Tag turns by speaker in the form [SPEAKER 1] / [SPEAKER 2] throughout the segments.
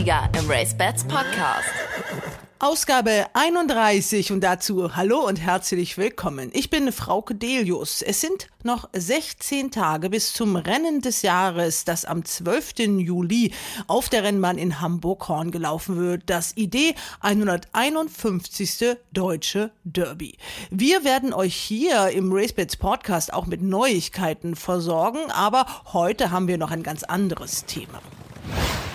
[SPEAKER 1] Sieger im Race Bats Podcast.
[SPEAKER 2] Ausgabe 31 und dazu hallo und herzlich willkommen. Ich bin Frauke Delius. Es sind noch 16 Tage bis zum Rennen des Jahres, das am 12. Juli auf der Rennbahn in Hamburg-Horn gelaufen wird. Das ID 151. Deutsche Derby. Wir werden euch hier im RaceBets Podcast auch mit Neuigkeiten versorgen, aber heute haben wir noch ein ganz anderes Thema.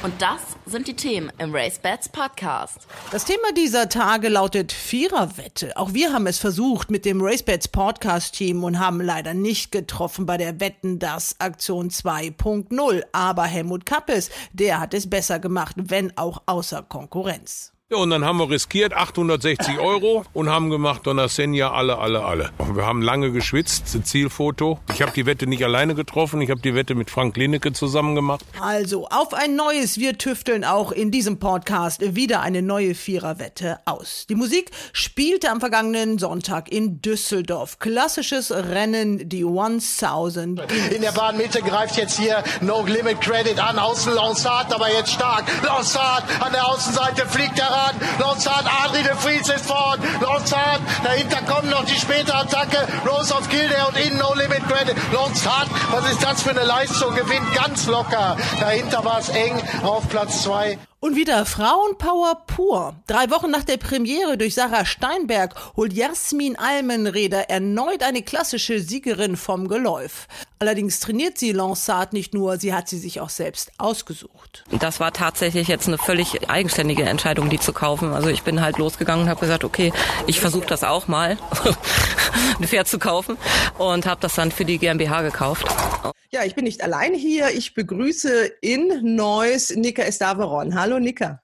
[SPEAKER 1] Und das sind die Themen im Race Bats Podcast.
[SPEAKER 2] Das Thema dieser Tage lautet Viererwette. Auch wir haben es versucht mit dem Race Bats Podcast Team und haben leider nicht getroffen bei der Wetten das Aktion 2.0. Aber Helmut Kappes, der hat es besser gemacht, wenn auch außer Konkurrenz.
[SPEAKER 3] Ja, und dann haben wir riskiert 860 Euro und haben gemacht Donnersenja alle, alle, alle. Wir haben lange geschwitzt, Zielfoto. Ich habe die Wette nicht alleine getroffen, ich habe die Wette mit Frank Linecke zusammen gemacht.
[SPEAKER 2] Also, auf ein neues Wir tüfteln auch in diesem Podcast wieder eine neue Viererwette aus. Die Musik spielte am vergangenen Sonntag in Düsseldorf. Klassisches Rennen, die 1000.
[SPEAKER 4] In der Bahnmitte greift jetzt hier No Limit Credit an. Außen Lansard, aber jetzt stark. Lansard an der Außenseite fliegt er ran. Lansard, Adri de Vries ist vorn. Lansard, dahinter kommt noch die späte Attacke. Rose of Kildare und innen No Limit Credit. Lansard, was ist das für eine Leistung? Gewinnt ganz locker. Dahinter war es eng auf Platz zwei.
[SPEAKER 2] Und wieder Frauenpower pur. Drei Wochen nach der Premiere durch Sarah Steinberg holt Jasmin Almenreder erneut eine klassische Siegerin vom Geläuf. Allerdings trainiert sie Lansard nicht nur, sie hat sie sich auch selbst ausgesucht.
[SPEAKER 5] Das war tatsächlich jetzt eine völlig eigenständige Entscheidung, die zu kaufen. Also ich bin halt losgegangen und habe gesagt, okay, ich versuche das auch mal, ein Pferd zu kaufen und habe das dann für die GmbH gekauft.
[SPEAKER 2] Ja, ich bin nicht allein hier. Ich begrüße in Neuss Nika Estaveron. Hallo Nika.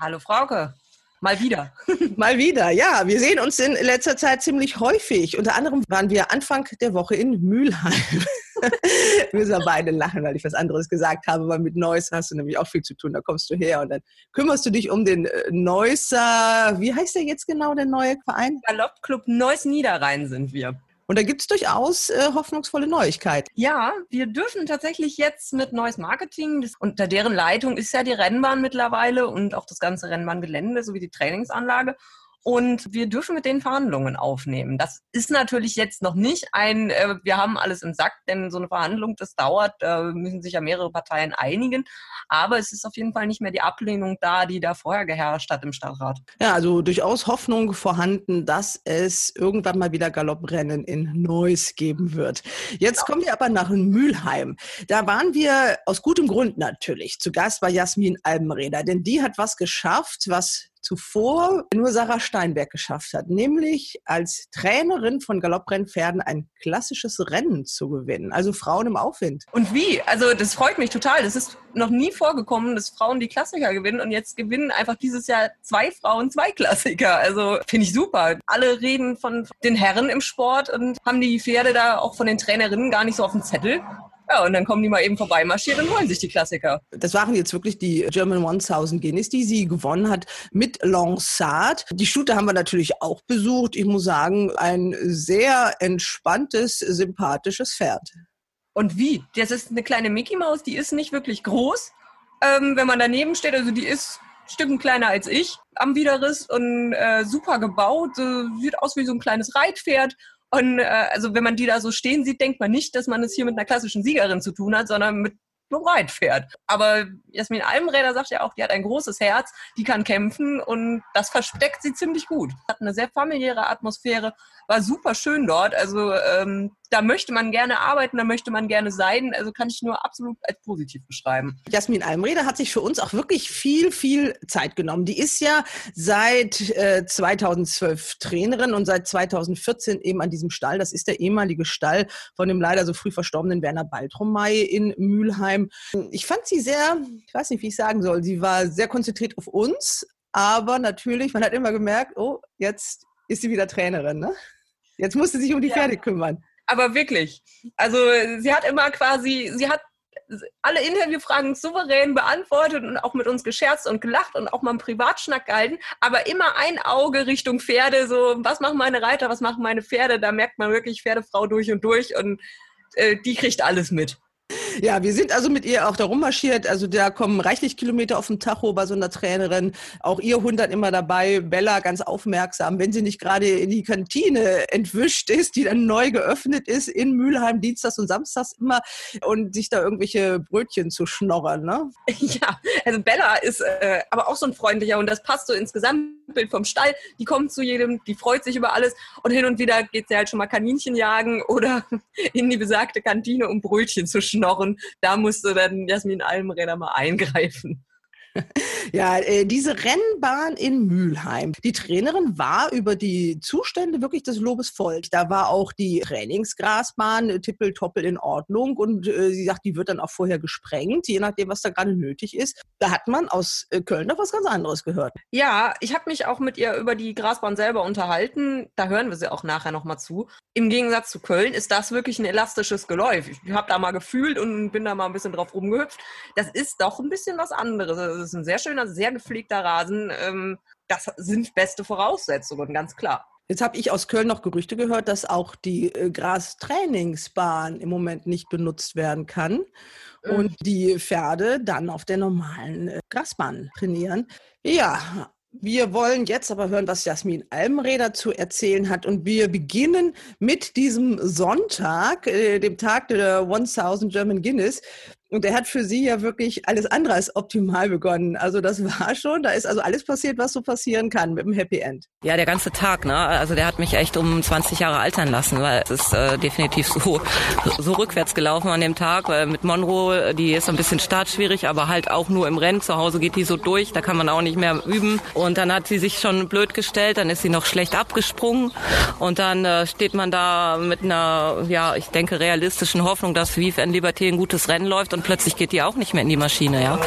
[SPEAKER 6] Hallo Frauke. Mal wieder.
[SPEAKER 2] Mal wieder, ja. Wir sehen uns in letzter Zeit ziemlich häufig. Unter anderem waren wir Anfang der Woche in Mülheim. wir müssen beide lachen, weil ich was anderes gesagt habe, weil mit Neuss hast du nämlich auch viel zu tun. Da kommst du her und dann kümmerst du dich um den äh, Neusser, wie heißt der jetzt genau, der neue Verein?
[SPEAKER 6] Galoppclub Neuss Niederrhein sind wir.
[SPEAKER 2] Und da gibt es durchaus äh, hoffnungsvolle Neuigkeiten.
[SPEAKER 6] Ja, wir dürfen tatsächlich jetzt mit Neues Marketing, das, unter deren Leitung ist ja die Rennbahn mittlerweile und auch das ganze Rennbahngelände sowie die Trainingsanlage. Und wir dürfen mit den Verhandlungen aufnehmen. Das ist natürlich jetzt noch nicht ein, äh, wir haben alles im Sack, denn so eine Verhandlung, das dauert, da müssen sich ja mehrere Parteien einigen. Aber es ist auf jeden Fall nicht mehr die Ablehnung da, die da vorher geherrscht hat im Stadtrat.
[SPEAKER 2] Ja, also durchaus Hoffnung vorhanden, dass es irgendwann mal wieder Galopprennen in Neuss geben wird. Jetzt ja. kommen wir aber nach Mülheim. Da waren wir aus gutem Grund natürlich zu Gast bei Jasmin Albenreder, denn die hat was geschafft, was zuvor nur Sarah Steinberg geschafft hat, nämlich als Trainerin von Galopprennpferden ein klassisches Rennen zu gewinnen, also Frauen im Aufwind.
[SPEAKER 6] Und wie? Also das freut mich total. Das ist noch nie vorgekommen, dass Frauen die Klassiker gewinnen und jetzt gewinnen einfach dieses Jahr zwei Frauen zwei Klassiker. Also finde ich super. Alle reden von den Herren im Sport und haben die Pferde da auch von den Trainerinnen gar nicht so auf dem Zettel. Ja, und dann kommen die mal eben vorbeimarschiert und holen sich die Klassiker.
[SPEAKER 2] Das waren jetzt wirklich die German 1000 Guinness, die sie gewonnen hat mit Lansard. Die Stute haben wir natürlich auch besucht. Ich muss sagen, ein sehr entspanntes, sympathisches Pferd.
[SPEAKER 6] Und wie? Das ist eine kleine Mickey Maus, die ist nicht wirklich groß. Ähm, wenn man daneben steht, also die ist ein Stück kleiner als ich am Widerriss und äh, super gebaut. Äh, sieht aus wie so ein kleines Reitpferd und äh, also wenn man die da so stehen sieht, denkt man nicht, dass man es hier mit einer klassischen Siegerin zu tun hat, sondern mit einem Reitpferd. Aber Jasmin Almräder sagt ja auch, die hat ein großes Herz, die kann kämpfen und das versteckt sie ziemlich gut. Hat eine sehr familiäre Atmosphäre, war super schön dort. Also ähm, da möchte man gerne arbeiten, da möchte man gerne sein. Also kann ich nur absolut als positiv beschreiben.
[SPEAKER 2] Jasmin Almrede hat sich für uns auch wirklich viel, viel Zeit genommen. Die ist ja seit äh, 2012 Trainerin und seit 2014 eben an diesem Stall. Das ist der ehemalige Stall von dem leider so früh verstorbenen Werner Baltromay in Mülheim. Ich fand sie sehr, ich weiß nicht, wie ich sagen soll, sie war sehr konzentriert auf uns, aber natürlich, man hat immer gemerkt, oh, jetzt ist sie wieder Trainerin, ne? Jetzt musste sie sich um die ja. Pferde kümmern.
[SPEAKER 6] Aber wirklich. Also sie hat immer quasi, sie hat alle Interviewfragen souverän beantwortet und auch mit uns gescherzt und gelacht und auch mal einen Privatschnack gehalten, aber immer ein Auge Richtung Pferde, so was machen meine Reiter, was machen meine Pferde, da merkt man wirklich Pferdefrau durch und durch und äh, die kriegt alles mit.
[SPEAKER 2] Ja, wir sind also mit ihr auch da rummarschiert. Also da kommen reichlich Kilometer auf dem Tacho bei so einer Trainerin. Auch ihr Hund hat immer dabei. Bella ganz aufmerksam. Wenn sie nicht gerade in die Kantine entwischt ist, die dann neu geöffnet ist in Mülheim, Dienstags und Samstags immer und sich da irgendwelche Brötchen zu schnorren, ne?
[SPEAKER 6] Ja, also Bella ist äh, aber auch so ein freundlicher und das passt so ins Gesamtbild vom Stall. Die kommt zu jedem, die freut sich über alles und hin und wieder geht sie halt schon mal Kaninchen jagen oder in die besagte Kantine, um Brötchen zu schnorren. Da musste dann Jasmin Almräder mal eingreifen.
[SPEAKER 2] Ja, äh, diese Rennbahn in Mülheim. Die Trainerin war über die Zustände wirklich des Lobes voll. Da war auch die Trainingsgrasbahn äh, tippeltoppel in Ordnung und äh, sie sagt, die wird dann auch vorher gesprengt, je nachdem, was da gerade nötig ist. Da hat man aus Köln doch was ganz anderes gehört.
[SPEAKER 6] Ja, ich habe mich auch mit ihr über die Grasbahn selber unterhalten. Da hören wir sie auch nachher nochmal zu. Im Gegensatz zu Köln ist das wirklich ein elastisches Geläuf. Ich habe da mal gefühlt und bin da mal ein bisschen drauf rumgehüpft. Das ist doch ein bisschen was anderes. Das ist ein sehr schöner, sehr gepflegter Rasen. Ähm, das sind beste Voraussetzungen, ganz klar.
[SPEAKER 2] Jetzt habe ich aus Köln noch Gerüchte gehört, dass auch die äh, Grastrainingsbahn im Moment nicht benutzt werden kann und
[SPEAKER 6] Mhm.
[SPEAKER 2] die Pferde dann auf der normalen äh, Grasbahn trainieren. Ja, wir wollen jetzt aber hören, was Jasmin Almreder zu erzählen hat. Und wir beginnen mit diesem Sonntag, dem Tag der 1000 German Guinness. Und der hat für sie ja wirklich alles andere als optimal begonnen. Also das war schon, da ist also alles passiert, was so passieren kann mit dem Happy End.
[SPEAKER 5] Ja, der ganze Tag, ne? Also der hat mich echt um 20 Jahre altern lassen, weil es ist äh, definitiv so, so rückwärts gelaufen an dem Tag. Weil mit Monroe, die ist ein bisschen startschwierig, aber halt auch nur im Rennen. Zu Hause geht die so durch, da kann man auch nicht mehr üben. Und dann hat sie sich schon blöd gestellt, dann ist sie noch schlecht abgesprungen. Und dann äh, steht man da mit einer, ja, ich denke, realistischen Hoffnung, dass Vive en Liberté ein gutes Rennen läuft und plötzlich geht die auch nicht mehr in die Maschine, ja.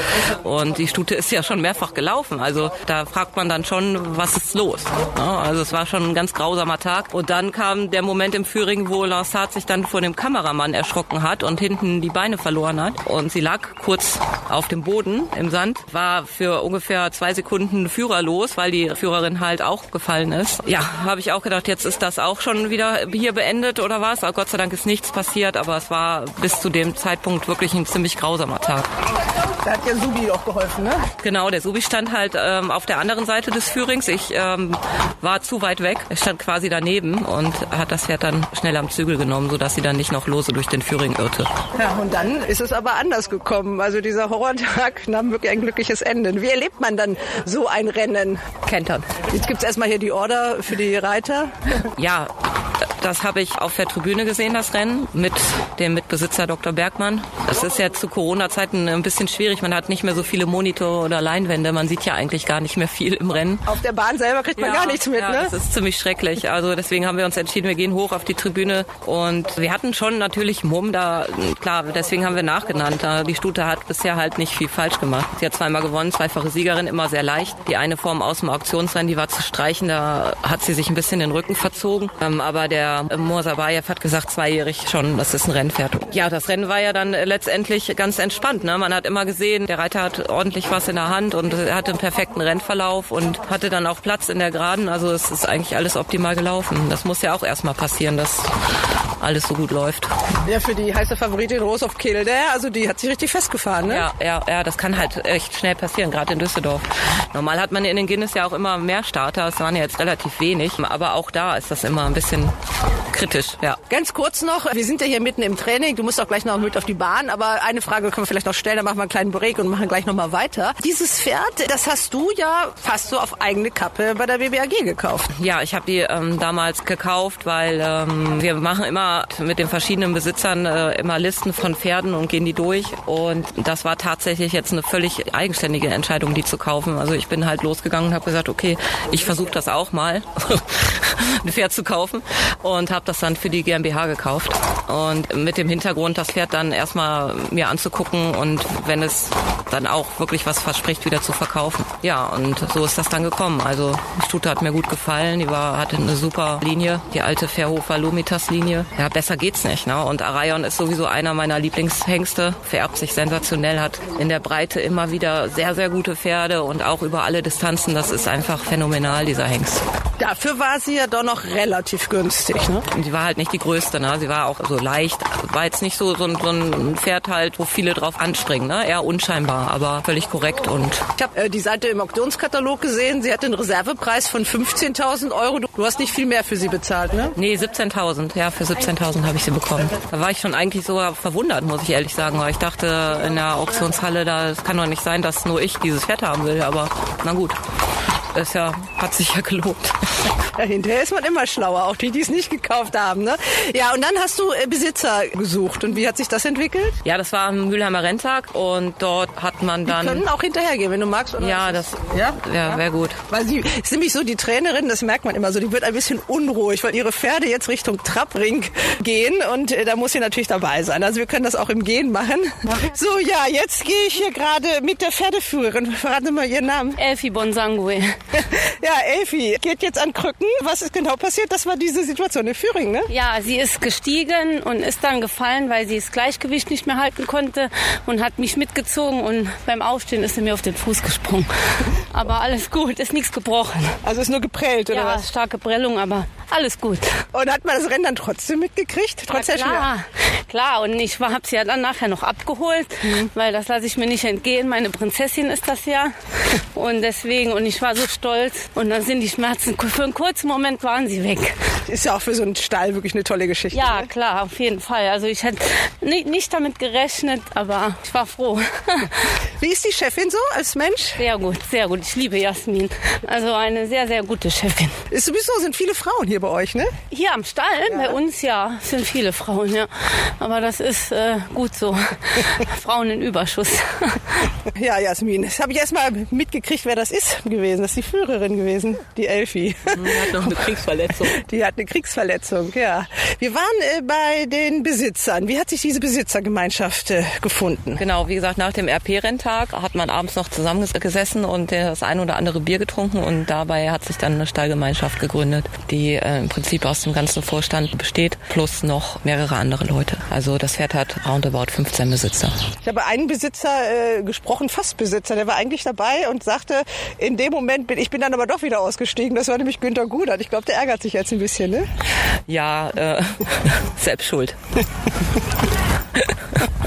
[SPEAKER 5] Und die Stute ist ja schon mehrfach gelaufen. Also da fragt man dann schon, was ist los? Ja, also es war schon ein ganz grausamer Tag. Und dann kam der Moment im Führing, wo Lansat sich dann vor dem Kameramann erschrocken hat und hinten die Beine verloren hat. Und sie lag kurz auf dem Boden im Sand, war für ungefähr zwei Sekunden führerlos, weil die Führerin halt auch gefallen ist. Ja, habe ich auch gedacht, jetzt ist das auch schon wieder hier beendet oder was? Aber Gott sei Dank ist nichts passiert, aber es war bis zu dem Zeitpunkt wirklich ein ziemlich grausamer Tag.
[SPEAKER 2] Da hat ja Subi auch geholfen, ne?
[SPEAKER 5] Genau, der Subi stand halt ähm, auf der anderen Seite des Führings. Ich ähm, war zu weit weg. Er stand quasi daneben und hat das Pferd dann schnell am Zügel genommen, sodass sie dann nicht noch lose durch den Führing irrte.
[SPEAKER 2] Ja, und dann ist es aber anders gekommen. Also dieser Horrortag nahm wirklich ein glückliches Ende. Wie erlebt man dann so ein Rennen?
[SPEAKER 5] Kentern.
[SPEAKER 2] Jetzt gibt's erstmal hier die Order für die Reiter.
[SPEAKER 5] Ja, das habe ich auf der Tribüne gesehen, das Rennen, mit dem Mitbesitzer Dr. Bergmann. Das ist ja zu Corona-Zeiten ein bisschen schwierig. Man hat nicht mehr so viele Monitore oder Leinwände. Man sieht ja eigentlich gar nicht mehr viel im Rennen.
[SPEAKER 2] Auf der Bahn selber kriegt man gar nichts mit,
[SPEAKER 5] ja,
[SPEAKER 2] ne?
[SPEAKER 5] Das ist ziemlich schrecklich. Also deswegen haben wir uns entschieden, wir gehen hoch auf die Tribüne und wir hatten schon natürlich Mumm da. Klar, deswegen haben wir nachgenannt. Die Stute hat bisher halt nicht viel falsch gemacht. Sie hat zweimal gewonnen, zweifache Siegerin, immer sehr leicht. Die eine Form aus dem Auktionsrennen, die war zu streichen, da hat sie sich ein bisschen den Rücken verzogen. Ähm, aber der Mosabayev hat gesagt, zweijährig schon, das ist ein Rennpferd. Ja, das Rennen war ja dann letztendlich ganz entspannt. Ne? Man hat immer gesehen, der Reiter hat ordentlich was in der Hand und hatte einen perfekten Rennverlauf und hatte dann auch Platz in der Geraden. Also es ist eigentlich alles optimal gelaufen. Das muss ja auch erstmal passieren, dass alles so gut läuft.
[SPEAKER 2] Ja, für die heiße Favoritin Rose of Kildare, also die hat sich richtig festgefahren, ne?
[SPEAKER 5] Ja, ja, ja, das kann halt echt schnell passieren, gerade in Düsseldorf. Normal hat man in den Guinness ja auch immer mehr Starter, es waren ja jetzt relativ wenig, aber auch da ist das immer ein bisschen kritisch, ja.
[SPEAKER 2] Ganz kurz noch, wir sind ja hier mitten im Training, du musst auch gleich noch mit auf die Bahn, aber eine Frage können wir vielleicht noch stellen, dann machen wir einen kleinen Break und machen gleich nochmal weiter. Dieses Pferd, das hast du ja fast so auf eigene Kappe bei der BBAG gekauft.
[SPEAKER 5] Ja, ich habe die ähm, damals gekauft, weil ähm, wir machen immer mit den verschiedenen Besitzern äh, immer Listen von Pferden und gehen die durch. Und das war tatsächlich jetzt eine völlig eigenständige Entscheidung, die zu kaufen. Also ich bin halt losgegangen und habe gesagt, okay, ich versuche das auch mal, ein Pferd zu kaufen. Und habe das dann für die GmbH gekauft. Und mit dem Hintergrund, das Pferd dann erstmal mir anzugucken und wenn es dann auch wirklich was verspricht, wieder zu verkaufen. Ja, und so ist das dann gekommen. Also die Stute hat mir gut gefallen, die war, hatte eine super Linie, die alte Verhofer Lumitas Linie. Ja, besser geht's nicht. Ne? Und Arayon ist sowieso einer meiner Lieblingshengste, vererbt sich sensationell, hat in der Breite immer wieder sehr, sehr gute Pferde und auch über alle Distanzen. Das ist einfach phänomenal, dieser Hengst.
[SPEAKER 2] Dafür war sie ja doch noch relativ günstig, ne?
[SPEAKER 5] Und sie war halt nicht die größte, ne? Sie war auch so leicht. War jetzt nicht so, so, ein, so ein Pferd halt, wo viele drauf anspringen, ne? Eher unscheinbar, aber völlig korrekt und.
[SPEAKER 2] Ich habe äh, die Seite im Auktionskatalog gesehen. Sie hat den Reservepreis von 15.000 Euro. Du hast nicht viel mehr für sie bezahlt, ne?
[SPEAKER 5] Nee, 17.000. Ja, für 17.000 habe ich sie bekommen. Da war ich schon eigentlich sogar verwundert, muss ich ehrlich sagen, weil ich dachte, in der Auktionshalle, da kann doch nicht sein, dass nur ich dieses Pferd haben will, aber na gut ist ja, hat sich ja gelohnt.
[SPEAKER 2] Ja, hinterher ist man immer schlauer, auch die, die es nicht gekauft haben. Ne? Ja, und dann hast du äh, Besitzer gesucht. Und wie hat sich das entwickelt?
[SPEAKER 5] Ja, das war am Mülheimer Renntag und dort hat man dann...
[SPEAKER 2] Die können auch hinterhergehen, wenn du magst. Oder
[SPEAKER 5] ja, das ja? ja, wäre gut.
[SPEAKER 2] Weil sie ist nämlich so, die Trainerin, das merkt man immer so, die wird ein bisschen unruhig, weil ihre Pferde jetzt Richtung Trappring gehen und äh, da muss sie natürlich dabei sein. Also wir können das auch im Gehen machen. So, ja, jetzt gehe ich hier gerade mit der Pferdeführerin. Verraten Sie mal Ihren Namen.
[SPEAKER 7] Elfi Bonsangue.
[SPEAKER 2] ja, Elfi geht jetzt an Krücken. Was ist genau passiert? Das war diese Situation in Führing, ne?
[SPEAKER 7] Ja, sie ist gestiegen und ist dann gefallen, weil sie das Gleichgewicht nicht mehr halten konnte und hat mich mitgezogen und beim Aufstehen ist sie mir auf den Fuß gesprungen. Aber alles gut, ist nichts gebrochen.
[SPEAKER 2] Also ist nur geprellt, oder
[SPEAKER 7] ja,
[SPEAKER 2] was?
[SPEAKER 7] starke Prellung, aber alles gut.
[SPEAKER 2] Und hat man das Rennen dann trotzdem mitgekriegt? Trotz
[SPEAKER 7] ja, klar, klar. Und ich habe sie ja dann nachher noch abgeholt, mhm. weil das lasse ich mir nicht entgehen. Meine Prinzessin ist das ja. Und deswegen, und ich war so stolz. Und dann sind die Schmerzen, für einen kurzen Moment waren sie weg.
[SPEAKER 2] Ist ja auch für so einen Stall wirklich eine tolle Geschichte.
[SPEAKER 7] Ja,
[SPEAKER 2] ne?
[SPEAKER 7] klar, auf jeden Fall. Also ich hätte nicht, nicht damit gerechnet, aber ich war froh.
[SPEAKER 2] Wie ist die Chefin so als Mensch?
[SPEAKER 7] Sehr gut, sehr gut. Ich liebe Jasmin. Also eine sehr, sehr gute Chefin.
[SPEAKER 2] Ist sowieso sind viele Frauen hier bei euch, ne?
[SPEAKER 7] Hier am Stall, ja. bei uns ja, sind viele Frauen, ja. Aber das ist äh, gut so. Frauen in Überschuss.
[SPEAKER 2] ja, Jasmin, das habe ich erst mal mitgekriegt, wer das ist gewesen. Das ist die Führerin gewesen, die Elfi.
[SPEAKER 5] Die hat noch eine Kriegsverletzung.
[SPEAKER 2] Die hat eine Kriegsverletzung, ja. Wir waren äh, bei den Besitzern. Wie hat sich diese Besitzergemeinschaft äh, gefunden?
[SPEAKER 5] Genau, wie gesagt, nach dem RP-Renntag hat man abends noch zusammengesessen und das ein oder andere Bier getrunken und dabei hat sich dann eine Stallgemeinschaft gegründet, die äh, im Prinzip aus dem ganzen Vorstand besteht, plus noch mehrere andere Leute. Also das Pferd hat roundabout 15 Besitzer.
[SPEAKER 2] Ich habe einen Besitzer äh, gesprochen, Fassbesitzer, der war eigentlich dabei und sagte, in dem Moment bin ich bin dann aber doch wieder ausgestiegen. Das war nämlich Günter Gudert. Ich glaube, der ärgert sich jetzt ein bisschen, ne?
[SPEAKER 5] Ja, äh, selbst schuld.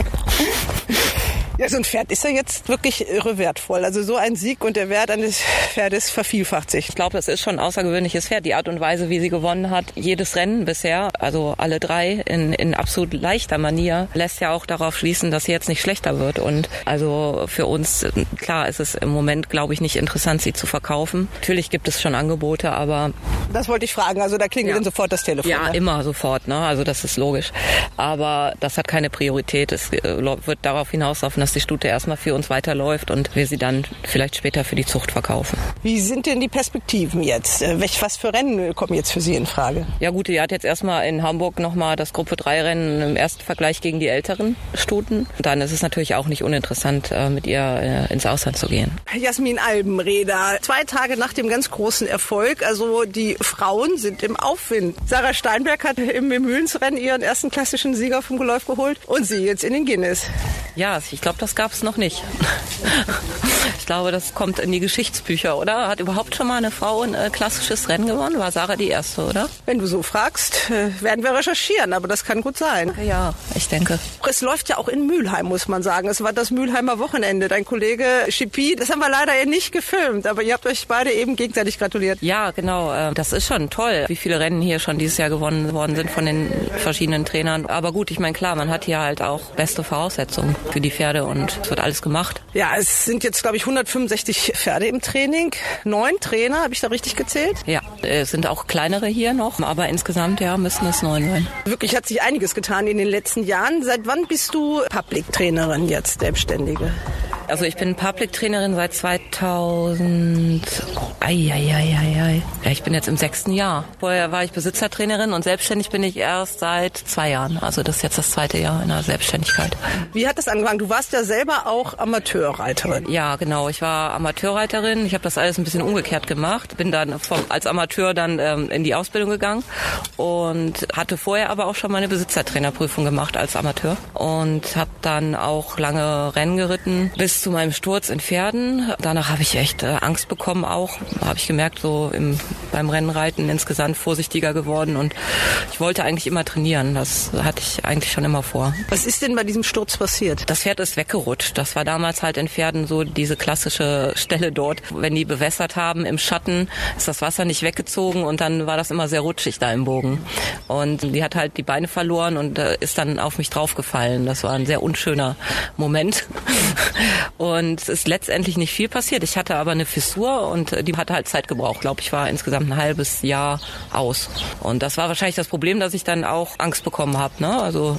[SPEAKER 2] Ja, so ein Pferd ist ja jetzt wirklich irre wertvoll. Also so ein Sieg und der Wert eines Pferdes vervielfacht sich.
[SPEAKER 5] Ich glaube, das ist schon ein außergewöhnliches Pferd. Die Art und Weise, wie sie gewonnen hat, jedes Rennen bisher, also alle drei in, in absolut leichter Manier, lässt ja auch darauf schließen, dass sie jetzt nicht schlechter wird. Und also für uns, klar, ist es im Moment, glaube ich, nicht interessant, sie zu verkaufen. Natürlich gibt es schon Angebote, aber...
[SPEAKER 2] Das wollte ich fragen. Also da klingelt ja. dann sofort das Telefon.
[SPEAKER 5] Ja,
[SPEAKER 2] ne?
[SPEAKER 5] immer sofort. Ne? Also das ist logisch. Aber das hat keine Priorität. Es äh, wird darauf hinauslaufen, dass dass die Stute erstmal für uns weiterläuft und wir sie dann vielleicht später für die Zucht verkaufen.
[SPEAKER 2] Wie sind denn die Perspektiven jetzt? Äh, was für Rennen kommen jetzt für Sie in Frage?
[SPEAKER 5] Ja gut, die hat jetzt erstmal in Hamburg nochmal das Gruppe 3 Rennen im ersten Vergleich gegen die älteren Stuten. Dann ist es natürlich auch nicht uninteressant, äh, mit ihr äh, ins Ausland zu gehen.
[SPEAKER 2] Jasmin Albenreder, zwei Tage nach dem ganz großen Erfolg, also die Frauen sind im Aufwind. Sarah Steinberg hat im Mühlensrennen ihren ersten klassischen Sieger vom Geläuf geholt und sie jetzt in den Guinness.
[SPEAKER 5] Ja, ich glaube, das gab es noch nicht. Ich glaube, das kommt in die Geschichtsbücher, oder? Hat überhaupt schon mal eine Frau ein äh, klassisches Rennen gewonnen? War Sarah die erste, oder?
[SPEAKER 2] Wenn du so fragst, äh, werden wir recherchieren, aber das kann gut sein.
[SPEAKER 5] Ja, ich denke.
[SPEAKER 2] Es läuft ja auch in Mülheim, muss man sagen. Es war das Mülheimer Wochenende. Dein Kollege Schippi, das haben wir leider nicht gefilmt, aber ihr habt euch beide eben gegenseitig gratuliert.
[SPEAKER 5] Ja, genau. Äh, das ist schon toll, wie viele Rennen hier schon dieses Jahr gewonnen worden sind von den verschiedenen Trainern. Aber gut, ich meine, klar, man hat hier halt auch beste Voraussetzungen für die Pferde und es wird alles gemacht.
[SPEAKER 2] Ja, es sind jetzt, glaube ich, 165 Pferde im Training. Neun Trainer, habe ich da richtig gezählt?
[SPEAKER 5] Ja, es sind auch kleinere hier noch, aber insgesamt ja müssen es neun sein.
[SPEAKER 2] Wirklich hat sich einiges getan in den letzten Jahren. Seit wann bist du Public-Trainerin jetzt, Selbstständige?
[SPEAKER 5] Also ich bin Public-Trainerin seit 2000. Eieieiei. Ja, ich bin jetzt im sechsten Jahr. Vorher war ich Besitzertrainerin und selbstständig bin ich erst seit zwei Jahren. Also das ist jetzt das zweite Jahr in der Selbstständigkeit.
[SPEAKER 2] Wie hat das angefangen? Du warst ja selber auch Amateurreiterin.
[SPEAKER 5] Ja, genau. Ich war Amateurreiterin. Ich habe das alles ein bisschen umgekehrt gemacht. Bin dann vom, als Amateur dann ähm, in die Ausbildung gegangen und hatte vorher aber auch schon meine Besitzertrainerprüfung gemacht als Amateur und habe dann auch lange Rennen geritten bis bis zu meinem Sturz in Pferden. Danach habe ich echt äh, Angst bekommen auch. Habe ich gemerkt, so im, beim Rennenreiten insgesamt vorsichtiger geworden und ich wollte eigentlich immer trainieren. Das hatte ich eigentlich schon immer vor.
[SPEAKER 2] Was ist denn bei diesem Sturz passiert?
[SPEAKER 5] Das Pferd ist weggerutscht. Das war damals halt in Pferden so diese klassische Stelle dort. Wenn die bewässert haben im Schatten, ist das Wasser nicht weggezogen und dann war das immer sehr rutschig da im Bogen. Und die hat halt die Beine verloren und äh, ist dann auf mich draufgefallen. Das war ein sehr unschöner Moment. Und es ist letztendlich nicht viel passiert. Ich hatte aber eine Fissur und äh, die hatte halt Zeit gebraucht. Glaube ich, war insgesamt ein halbes Jahr aus. Und das war wahrscheinlich das Problem, dass ich dann auch Angst bekommen habe. Ne? Also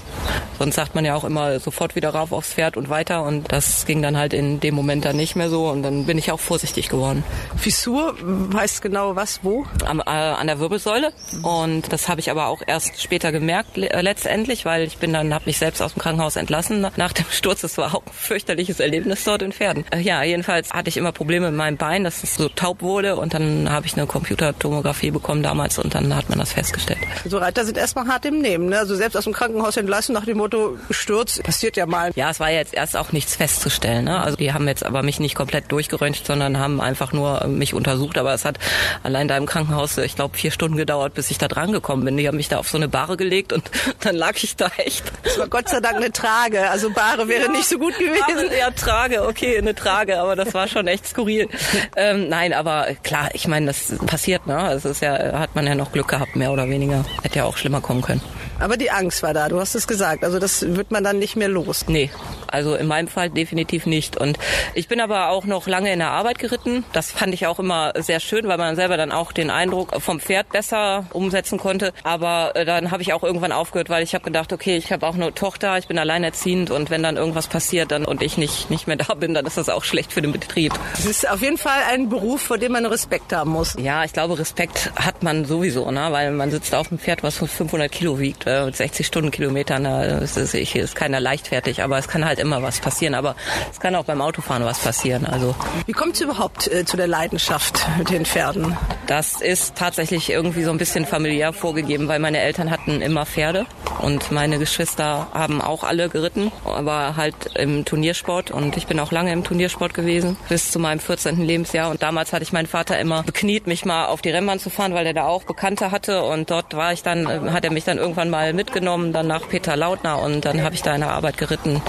[SPEAKER 5] sonst sagt man ja auch immer sofort wieder rauf aufs Pferd und weiter. Und das ging dann halt in dem Moment dann nicht mehr so. Und dann bin ich auch vorsichtig geworden.
[SPEAKER 2] Fissur heißt genau was, wo?
[SPEAKER 5] Am, äh, an der Wirbelsäule. Und das habe ich aber auch erst später gemerkt äh, letztendlich, weil ich bin dann, habe mich selbst aus dem Krankenhaus entlassen nach dem Sturz. Das war auch ein fürchterliches Erlebnis dort in Pferden. Äh, ja, jedenfalls hatte ich immer Probleme mit meinem Bein, dass es so taub wurde. Und dann habe ich eine Computertomographie bekommen damals und dann hat man das festgestellt.
[SPEAKER 2] So Reiter sind erstmal hart im Nehmen. Ne? Also selbst aus dem Krankenhaus entlassen nach dem Motto Sturz, passiert ja mal.
[SPEAKER 5] Ja, es war jetzt erst auch nichts festzustellen. Ne? Also die haben jetzt aber mich nicht komplett durchgeröntgt, sondern haben einfach nur mich untersucht. Aber es hat allein da im Krankenhaus, ich glaube, vier Stunden gedauert, bis ich da dran gekommen bin. Die haben mich da auf so eine Bahre gelegt und dann lag ich da echt.
[SPEAKER 2] Das war Gott sei Dank eine Trage. Also Bahre wäre ja, nicht so gut gewesen.
[SPEAKER 5] Bahre, ja, Trage, okay, eine Trage, aber das war schon echt skurril. Ähm, nein, aber klar, ich meine, das passiert, ne? Es ist ja, hat man ja noch Glück gehabt, mehr oder weniger. Hätte ja auch schlimmer kommen können.
[SPEAKER 2] Aber die Angst war da, du hast es gesagt. Also das wird man dann nicht mehr los.
[SPEAKER 5] Nee, also in meinem Fall definitiv nicht. Und ich bin aber auch noch lange in der Arbeit geritten. Das fand ich auch immer sehr schön, weil man selber dann auch den Eindruck vom Pferd besser umsetzen konnte. Aber äh, dann habe ich auch irgendwann aufgehört, weil ich habe gedacht, okay, ich habe auch eine Tochter, ich bin alleinerziehend und wenn dann irgendwas passiert dann und ich nicht, nicht mehr da bin, dann ist das auch schlecht für den Betrieb.
[SPEAKER 2] Das ist auf jeden Fall ein Beruf, vor dem man Respekt haben muss.
[SPEAKER 5] Ja, ich glaube, Respekt hat man sowieso, ne? weil man sitzt auf einem Pferd, was 500 Kilo wiegt äh, mit 60 Stundenkilometern. Das ist, ist keiner leichtfertig, aber es kann halt immer was passieren. Aber es kann auch beim Autofahren was passieren. Also
[SPEAKER 2] Wie kommt es überhaupt äh, zu der Leidenschaft mit den Pferden?
[SPEAKER 5] Das ist tatsächlich irgendwie so ein bisschen familiär vorgegeben, weil meine Eltern hatten immer Pferde und meine Geschwister haben auch alle geritten, aber halt im Turniersport und ich bin auch lange im Turniersport gewesen, bis zu meinem 14. Lebensjahr und damals hatte ich meinen Vater immer bekniet, mich mal auf die Rennbahn zu fahren, weil er da auch Bekannte hatte und dort war ich dann, äh, hat er mich dann irgendwann mal mitgenommen, dann nach Peter Lautner und dann habe ich da in der Arbeit geritten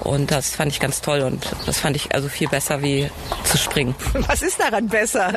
[SPEAKER 5] und das fand ich ganz toll und das fand ich also viel besser wie zu springen.
[SPEAKER 2] Was ist daran besser?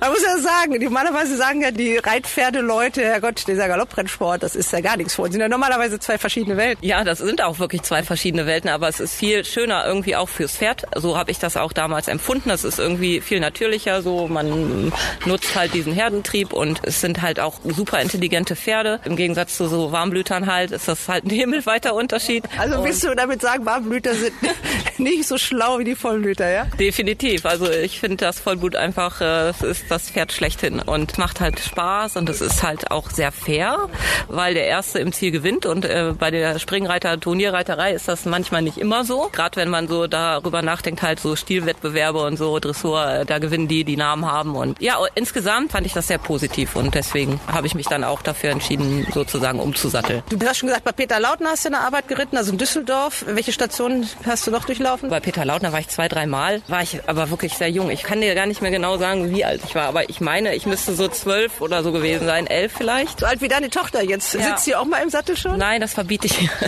[SPEAKER 2] Man muss ja sagen, normalerweise sagen ja die Reitpferdeleute, Herrgott, dieser Galopprennsport, das ist ja gar nichts vor. Das sind ja normalerweise zwei verschiedene Welten.
[SPEAKER 5] Ja, das sind auch wirklich zwei verschiedene Welten, aber es ist viel schöner irgendwie auch fürs Pferd. So habe ich das auch damals empfunden. Das ist irgendwie viel natürlicher, so man nutzt halt diesen Herdentrieb und es sind halt auch super intelligente Pferde. Im Gegensatz zu so Warmblütern halt ist das halt ein himmelweiter Unterschied.
[SPEAKER 2] Also willst du damit sagen, Warmblüter sind nicht so schlau wie die Vollblüter, ja?
[SPEAKER 5] Definitiv. Also ich finde das Vollblut einfach, äh, es ist das Pferd schlechthin und macht halt Spaß und es ist halt auch sehr fair, weil der Erste im Ziel gewinnt und äh, bei der Springreiter, Turnierreiterei ist das manchmal nicht immer so. Gerade wenn man so darüber nachdenkt, halt so Stilwettbewerbe und so Dressur, äh, da gewinnen die, die Namen haben und ja, insgesamt fand ich das sehr positiv und deswegen habe ich mich dann auch dafür entschieden, sozusagen umzusatteln.
[SPEAKER 2] Du hast schon gesagt, bei Peter Lautner hast du eine Arbeit geritten, also in Düsseldorf. Welche Stationen hast du noch durchlaufen?
[SPEAKER 5] Bei Peter Lautner war ich zwei, drei Mal, war ich aber wirklich sehr jung. Ich kann dir gar nicht mehr genau sagen, wie alt ich war, aber ich meine, ich müsste so zwölf oder so gewesen sein, elf vielleicht.
[SPEAKER 2] So alt wie deine Tochter jetzt.
[SPEAKER 5] Ja.
[SPEAKER 2] Sitzt sie auch mal im Sattel schon?
[SPEAKER 5] Nein, das verbiete ich.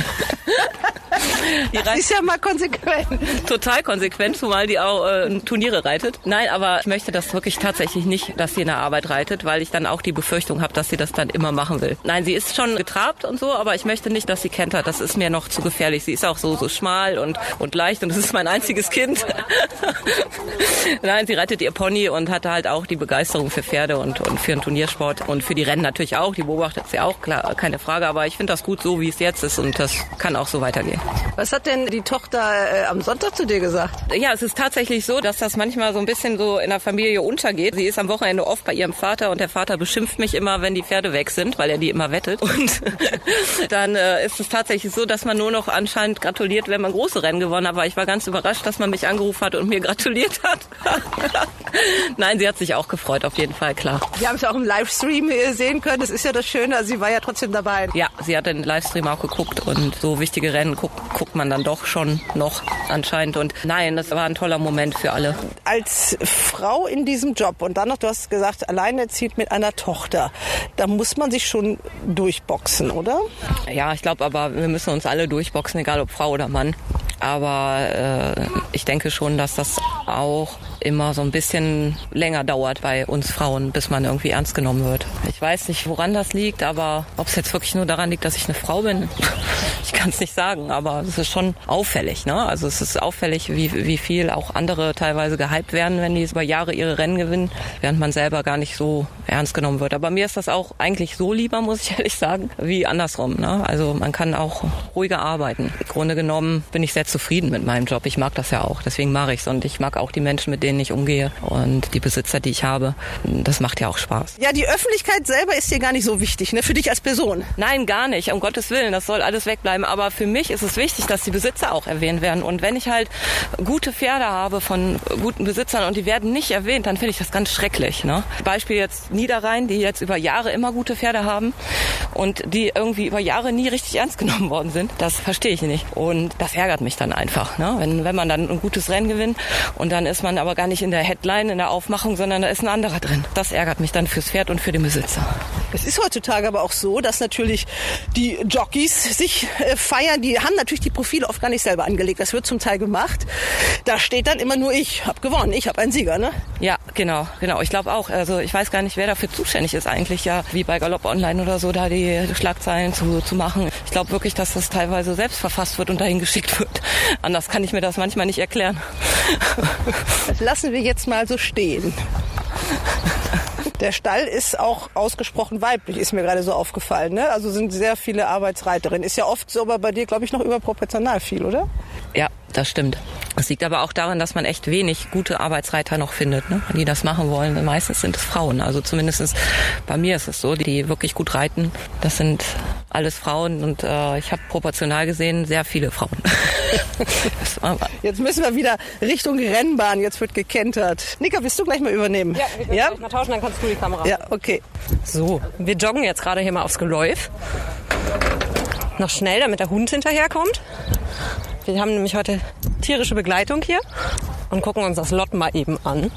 [SPEAKER 2] das ist ja mal konsequent.
[SPEAKER 5] Total konsequent, zumal die auch äh, Turniere reitet. Nein, aber ich möchte das wirklich tatsächlich nicht, dass sie in der Arbeit reitet, weil ich dann auch die Befürchtung habe, dass sie das dann immer machen will. Nein, sie ist schon getrabt und so, aber ich möchte nicht, dass sie kentert. Das ist mir noch zu gefährlich. Sie ist auch so, so schmal und, und leicht und das ist mein einziges Kind. Nein, sie reitet ihr Pony und hatte halt auch die Begeisterung für Pferde und, und für den Turniersport und für die Rennen natürlich auch. Die beobachtet sie auch, klar, keine Frage. Aber ich finde das gut so, wie es jetzt ist und das kann auch so weitergehen.
[SPEAKER 2] Was hat denn die Tochter äh, am Sonntag zu dir gesagt?
[SPEAKER 5] Ja, es ist tatsächlich so, dass das manchmal so ein bisschen so in der Familie untergeht. Sie ist am Wochenende oft bei ihrem Vater und der Vater beschimpft mich immer, wenn die Pferde weg sind, weil er die immer wettet. Und dann äh, ist es tatsächlich so, dass man nur noch anscheinend gratuliert, wenn man große Rennen gewonnen. Aber ich war ganz überrascht, dass man mich angerufen hat und mir gratuliert hat. Nein, sie hat sich auch gefreut, auf jeden Fall klar.
[SPEAKER 2] Wir haben es ja auch im Livestream äh, sehen können. Das ist ja das Schöne. Also sie war ja trotzdem dabei.
[SPEAKER 5] Ja, sie hat den Livestream auch geguckt und so wichtige Rennen guckt, guckt man dann doch schon noch anscheinend. Und nein, das war ein toller Moment für alle.
[SPEAKER 2] Als Frau in diesem Job und dann noch, du hast gesagt, alleinerziehend mit einer Tochter, da muss man sich schon durchboxen, oder?
[SPEAKER 5] Ja, ich glaube aber, wir müssen uns alle durchboxen, egal ob Frau oder Mann. Aber äh, ich denke schon, dass das auch immer so ein bisschen länger dauert bei uns Frauen, bis man irgendwie ernst genommen wird. Ich weiß nicht, woran das liegt, aber ob es jetzt wirklich nur daran liegt, dass ich eine Frau bin, ich kann es nicht sagen, aber es ist schon auffällig. Ne? Also es ist auffällig, wie, wie viel auch andere teilweise gehypt werden, wenn die über Jahre ihre Rennen gewinnen, während man selber gar nicht so ernst genommen wird. Aber mir ist das auch eigentlich so lieber, muss ich ehrlich sagen, wie andersrum. Ne? Also man kann auch ruhiger arbeiten. Im Grunde genommen bin ich sehr zufrieden mit meinem Job. Ich mag das ja auch, deswegen mache ich es und ich mag auch die Menschen, mit denen ich umgehe und die Besitzer, die ich habe. Das macht ja auch Spaß.
[SPEAKER 2] Ja, die Öffentlichkeit selber ist dir gar nicht so wichtig, ne? Für dich als Person.
[SPEAKER 5] Nein, gar nicht. Um Gottes Willen, das soll alles wegbleiben. Aber für mich ist es wichtig, dass die Besitzer auch erwähnt werden. Und wenn ich halt gute Pferde habe von guten Besitzern und die werden nicht erwähnt, dann finde ich das ganz schrecklich. Ne? Beispiel jetzt Niederrhein, die jetzt über Jahre immer gute Pferde haben und die irgendwie über Jahre nie richtig ernst genommen worden sind. Das verstehe ich nicht. Und das ärgert mich dann einfach. Ne? Wenn, wenn man dann ein gutes Rennen gewinnt und dann ist man aber gar nicht in der Headline, in der Aufmachung, sondern da ist ein anderer drin. Das ärgert mich dann fürs Pferd und für den Besitzer.
[SPEAKER 2] Es ist heutzutage aber auch so, dass natürlich die Jockeys sich äh, feiern. Die haben natürlich die Profile oft gar nicht selber angelegt. Das wird zum Teil gemacht. Da steht dann immer nur ich habe gewonnen, ich habe einen Sieger, ne?
[SPEAKER 5] Ja, genau, genau. Ich glaube auch. Also ich weiß gar nicht, wer dafür zuständig ist eigentlich, ja, wie bei Galopp Online oder so, da die Schlagzeilen zu, zu machen. Ich glaube wirklich, dass das teilweise selbst verfasst wird und dahin geschickt wird. Anders kann ich mir das manchmal nicht erklären.
[SPEAKER 2] Das lassen wir jetzt mal so stehen. Der Stall ist auch ausgesprochen weiblich, ist mir gerade so aufgefallen. Ne? Also sind sehr viele Arbeitsreiterinnen. Ist ja oft so, aber bei dir, glaube ich, noch überproportional viel, oder?
[SPEAKER 5] Ja, das stimmt. Es liegt aber auch daran, dass man echt wenig gute Arbeitsreiter noch findet, ne? die das machen wollen. Meistens sind es Frauen. Also zumindest bei mir ist es so, die wirklich gut reiten. Das sind alles Frauen und äh, ich habe proportional gesehen sehr viele Frauen.
[SPEAKER 2] Jetzt müssen wir wieder Richtung Rennbahn. Jetzt wird gekentert. Nika, willst du gleich mal übernehmen?
[SPEAKER 6] Ja, wir können ja? mal tauschen, dann kannst du die Kamera.
[SPEAKER 2] Ja, okay.
[SPEAKER 6] So, wir joggen jetzt gerade hier mal aufs Geläuf. Noch schnell, damit der Hund hinterherkommt. Wir haben nämlich heute tierische Begleitung hier und gucken uns das Lot mal eben an.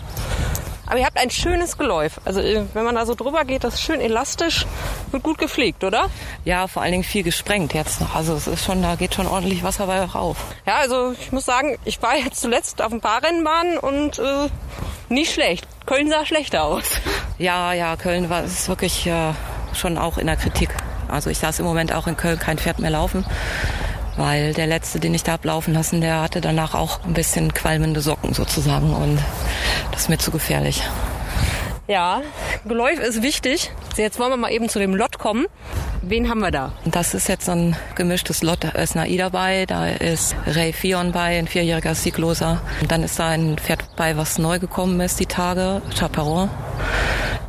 [SPEAKER 6] Aber ihr habt ein schönes Geläuf. Also äh, wenn man da so drüber geht, das ist schön elastisch, wird gut gepflegt, oder?
[SPEAKER 5] Ja, vor allen Dingen viel gesprengt jetzt noch. Also es ist schon, da geht schon ordentlich Wasser bei rauf.
[SPEAKER 6] Ja, also ich muss sagen, ich war jetzt zuletzt auf ein paar Rennbahnen und äh, nicht schlecht. Köln sah schlechter aus.
[SPEAKER 5] Ja, ja, Köln war ist wirklich äh, schon auch in der Kritik. Also ich saß im Moment auch in Köln kein Pferd mehr laufen weil der letzte, den ich da ablaufen lassen, der hatte danach auch ein bisschen qualmende Socken sozusagen und das ist mir zu gefährlich.
[SPEAKER 6] Ja, Geläuf ist wichtig. Jetzt wollen wir mal eben zu dem Lot kommen. Wen haben wir da?
[SPEAKER 5] Das ist jetzt so ein gemischtes Lot. Da ist Nai dabei, da ist Ray Fion bei, ein vierjähriger Siegloser. Und dann ist da ein Pferd bei, was neu gekommen ist die Tage, Chaperon.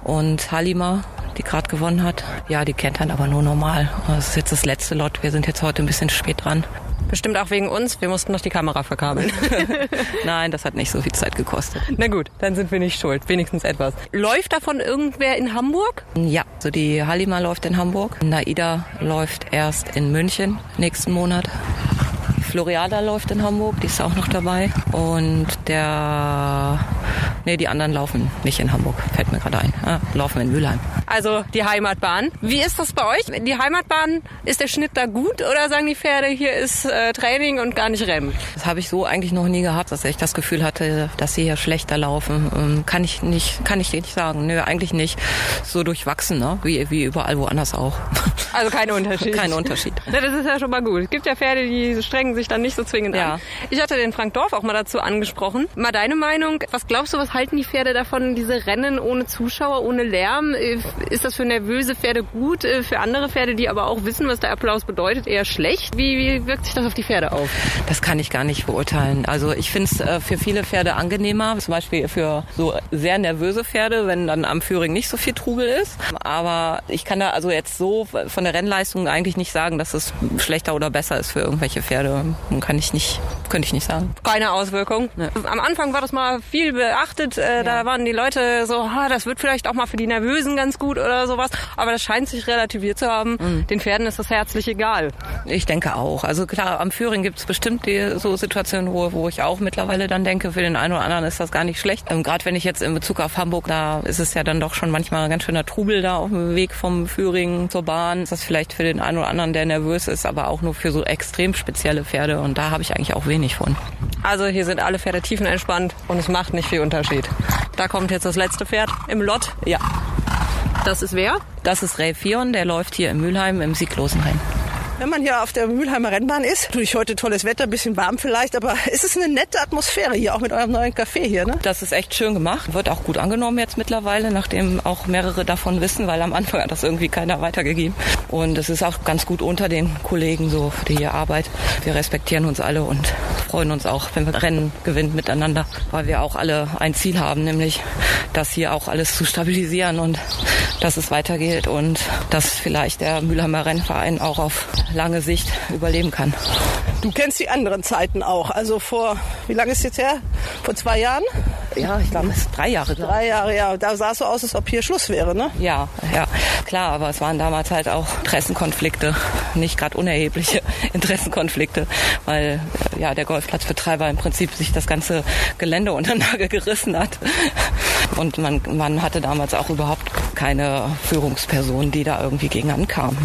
[SPEAKER 5] Und Halima, die gerade gewonnen hat. Ja, die kennt dann aber nur normal. Das ist jetzt das letzte Lot. Wir sind jetzt heute ein bisschen spät dran.
[SPEAKER 6] Bestimmt auch wegen uns. Wir mussten noch die Kamera verkabeln.
[SPEAKER 5] Nein, das hat nicht so viel Zeit gekostet.
[SPEAKER 6] Na gut, dann sind wir nicht schuld. Wenigstens etwas. Läuft davon irgendwer in Hamburg?
[SPEAKER 5] Ja, so die Halima läuft in Hamburg. Naida läuft erst in München nächsten Monat. Floriada läuft in Hamburg, die ist auch noch dabei. Und der, nee, die anderen laufen nicht in Hamburg, fällt mir gerade ein. Ja, laufen in Mülheim.
[SPEAKER 6] Also die Heimatbahn. Wie ist das bei euch? Die Heimatbahn, ist der Schnitt da gut oder sagen die Pferde, hier ist äh, Training und gar nicht Rennen?
[SPEAKER 5] Das habe ich so eigentlich noch nie gehabt, dass ich das Gefühl hatte, dass sie hier schlechter laufen. Ähm, kann ich nicht, kann ich nicht sagen. Nö, eigentlich nicht. So durchwachsen, ne? wie, wie überall woanders auch.
[SPEAKER 6] Also kein Unterschied.
[SPEAKER 5] kein Unterschied.
[SPEAKER 6] Ja, das ist ja schon mal gut. Es gibt ja Pferde, die strengen sich dann nicht so zwingend
[SPEAKER 5] Ja.
[SPEAKER 6] an. Ich hatte den Frank Dorf auch mal dazu angesprochen. Mal deine Meinung. Was glaubst du, was halten die Pferde davon, diese Rennen ohne Zuschauer, ohne Lärm? Äh, Ist das für nervöse Pferde gut? Äh, Für andere Pferde, die aber auch wissen, was der Applaus bedeutet, eher schlecht? Wie, wie wirkt sich das auf die Pferde auf?
[SPEAKER 5] Das kann ich gar nicht beurteilen. Also ich finde es äh, für viele Pferde angenehmer, zum Beispiel für so sehr nervöse Pferde, wenn dann am Führing nicht so viel Trubel ist. Aber ich kann da also jetzt so von der Rennleistung eigentlich nicht sagen, dass es schlechter oder besser ist für irgendwelche Pferde. Kann ich nicht, könnte ich nicht sagen.
[SPEAKER 6] Keine Auswirkung. Nee. Am Anfang war das mal viel beachtet. Äh, ja. Da waren die Leute so, ha, das wird vielleicht auch mal für die Nervösen ganz gut oder sowas. Aber das scheint sich relativiert zu haben. Mhm. Den Pferden ist das herzlich egal.
[SPEAKER 5] Ich denke auch. Also klar, am Führing gibt es bestimmt die so Situationen, wo, wo ich auch mittlerweile dann denke, für den einen oder anderen ist das gar nicht schlecht. Ähm, Gerade wenn ich jetzt in Bezug auf Hamburg, da ist es ja dann doch schon manchmal ein ganz schöner Trubel da auf dem Weg vom Führing zur Bahn. Ist das vielleicht für den einen oder anderen, der nervös ist, aber auch nur für so extrem spezielle Pferde. Und da habe ich eigentlich auch wenig von.
[SPEAKER 6] Also hier sind alle Pferde tiefenentspannt und es macht nicht viel Unterschied. Da kommt jetzt das letzte Pferd im Lot.
[SPEAKER 5] Ja.
[SPEAKER 6] Das ist wer?
[SPEAKER 5] Das ist Ray Fion, der läuft hier in Mülheim im Sieglosenhain.
[SPEAKER 2] Wenn man hier auf der Mülheimer Rennbahn ist, natürlich heute tolles Wetter, bisschen warm vielleicht, aber es ist eine nette Atmosphäre hier, auch mit eurem neuen Café hier, ne?
[SPEAKER 5] Das ist echt schön gemacht, wird auch gut angenommen jetzt mittlerweile, nachdem auch mehrere davon wissen, weil am Anfang hat das irgendwie keiner weitergegeben. Und es ist auch ganz gut unter den Kollegen so, die hier arbeiten. Wir respektieren uns alle und freuen uns auch, wenn wir Rennen gewinnen miteinander, weil wir auch alle ein Ziel haben, nämlich das hier auch alles zu stabilisieren und dass es weitergeht und dass vielleicht der Mülheimer Rennverein auch auf lange Sicht überleben kann.
[SPEAKER 2] Du kennst die anderen Zeiten auch. Also vor, wie lange ist jetzt her? Vor zwei Jahren?
[SPEAKER 5] Ja, ich glaube, es ist drei Jahre.
[SPEAKER 2] Drei Jahre, ja. Da sah es so aus, als ob hier Schluss wäre, ne?
[SPEAKER 5] Ja, ja, klar. Aber es waren damals halt auch Interessenkonflikte, nicht gerade unerhebliche Interessenkonflikte, weil ja der Golfplatzbetreiber im Prinzip sich das ganze Gelände unter Nagel gerissen hat. Und man, man hatte damals auch überhaupt keine Führungsperson, die da irgendwie gegen ankam.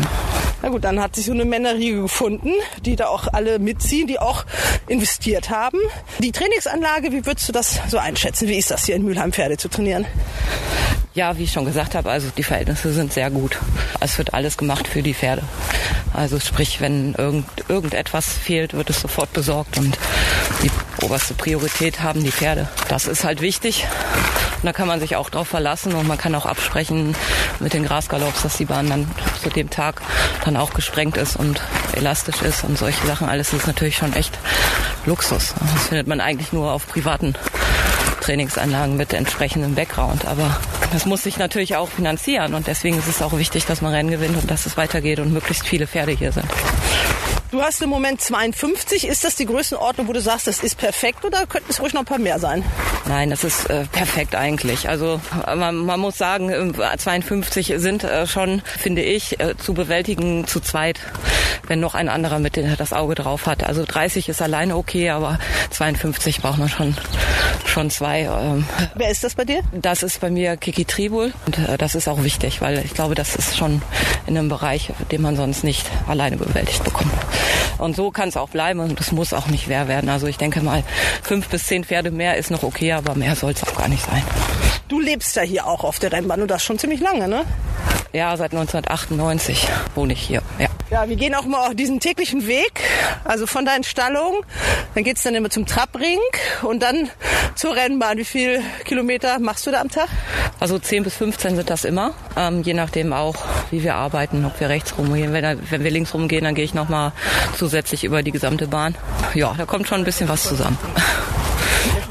[SPEAKER 2] Na gut, dann hat sich so eine Männerriege gefunden, die da auch alle mitziehen, die auch investiert haben. Die Trainingsanlage, wie würdest du das so einschätzen? Wie ist das hier in Mülheim Pferde zu trainieren?
[SPEAKER 5] Ja, wie ich schon gesagt habe, also die Verhältnisse sind sehr gut. Es wird alles gemacht für die Pferde. Also sprich, wenn irgend, irgendetwas fehlt, wird es sofort besorgt und die oberste Priorität haben die Pferde. Das ist halt wichtig. Und da kann man sich auch drauf verlassen und man kann auch absprechen mit den Grasgalopps, dass die Bahn dann zu dem Tag dann auch gesprengt ist und elastisch ist und solche Sachen. Alles ist natürlich schon echt Luxus. Das findet man eigentlich nur auf privaten Trainingsanlagen mit entsprechendem Background. Aber das muss sich natürlich auch finanzieren und deswegen ist es auch wichtig, dass man Rennen gewinnt und dass es weitergeht und möglichst viele Pferde hier sind.
[SPEAKER 2] Du hast im Moment 52. Ist das die Größenordnung, wo du sagst, das ist perfekt oder könnten es ruhig noch ein paar mehr sein?
[SPEAKER 5] Nein, das ist äh, perfekt eigentlich. Also man, man muss sagen, 52 äh, sind äh, schon, finde ich, äh, zu bewältigen zu zweit, wenn noch ein anderer mit das Auge drauf hat. Also 30 ist alleine okay, aber 52 braucht man schon schon zwei. Ähm.
[SPEAKER 2] Wer ist das bei dir?
[SPEAKER 5] Das ist bei mir Kiki Tribul und äh, das ist auch wichtig, weil ich glaube, das ist schon in einem Bereich, den man sonst nicht alleine bewältigt bekommt. Und so kann es auch bleiben und es muss auch nicht mehr werden. Also ich denke mal, fünf bis zehn Pferde mehr ist noch okay, aber mehr soll es auch gar nicht sein.
[SPEAKER 2] Du lebst ja hier auch auf der Rennbahn und das schon ziemlich lange, ne?
[SPEAKER 5] Ja, seit 1998 wohne ich hier. Ja.
[SPEAKER 2] Ja, wir gehen auch mal auf diesen täglichen Weg, also von deinen Stallungen. Dann geht's dann immer zum Trabring und dann zur Rennbahn. Wie viele Kilometer machst du da am Tag?
[SPEAKER 5] Also 10 bis 15 sind das immer, ähm, je nachdem auch, wie wir arbeiten, ob wir rechts rumgehen. Wenn, wenn wir links rumgehen, dann gehe ich nochmal zusätzlich über die gesamte Bahn. Ja, da kommt schon ein bisschen was zusammen.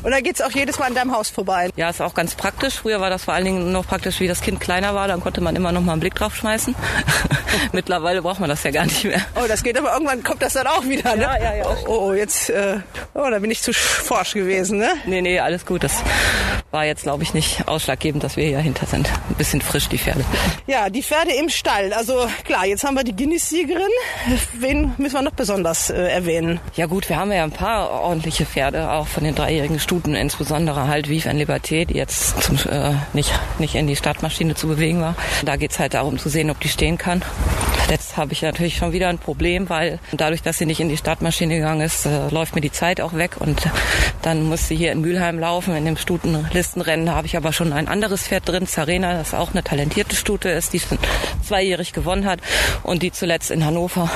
[SPEAKER 2] Und dann geht's auch jedes Mal an deinem Haus vorbei.
[SPEAKER 5] Ja, ist auch ganz praktisch. Früher war das vor allen Dingen noch praktisch, wie das Kind kleiner war. Dann konnte man immer noch mal einen Blick drauf schmeißen. Mittlerweile braucht man das ja gar nicht mehr.
[SPEAKER 2] Oh, das geht aber irgendwann kommt das dann auch wieder, ne?
[SPEAKER 5] Ja, ja, ja.
[SPEAKER 2] Oh, oh jetzt, äh, oh, da bin ich zu forsch gewesen, ne?
[SPEAKER 5] Nee, nee, alles gut. Das war jetzt, glaube ich, nicht ausschlaggebend, dass wir hier hinter sind. Ein bisschen frisch, die Pferde.
[SPEAKER 2] Ja, die Pferde im Stall. Also klar, jetzt haben wir die Guinness-Siegerin. Wen müssen wir noch besonders äh, erwähnen?
[SPEAKER 5] Ja gut, wir haben ja ein paar ordentliche Pferde, auch von den dreijährigen Stuten, insbesondere halt Vive en Liberté, die jetzt zum, äh, nicht, nicht in die Startmaschine zu bewegen war. Da geht's halt darum zu sehen, ob die stehen kann. Jetzt habe ich natürlich schon wieder ein Problem, weil dadurch, dass sie nicht in die Startmaschine gegangen ist, äh, läuft mir die Zeit auch weg und dann muss sie hier in Mülheim laufen. In dem Stutenlistenrennen Da habe ich aber schon ein anderes Pferd drin, Zarena, das auch eine talentierte Stute ist, die schon zweijährig gewonnen hat und die zuletzt in Hannover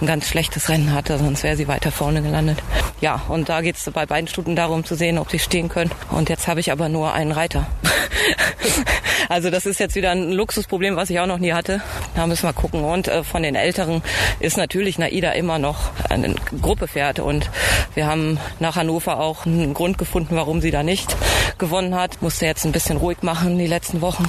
[SPEAKER 5] ein ganz schlechtes Rennen hatte, sonst wäre sie weiter vorne gelandet. Ja, und da geht es bei beiden Stuten darum zu sehen, ob sie stehen können. Und jetzt habe ich aber nur einen Reiter. also das ist jetzt wieder ein Luxusproblem, was ich auch noch nie hatte. Da müssen wir gucken. Und äh, von den Älteren ist natürlich Naida immer noch eine Gruppe fährt. Und wir haben nach Hannover auch einen Grund gefunden, warum sie da nicht gewonnen hat. Musste jetzt ein bisschen ruhig machen die letzten Wochen.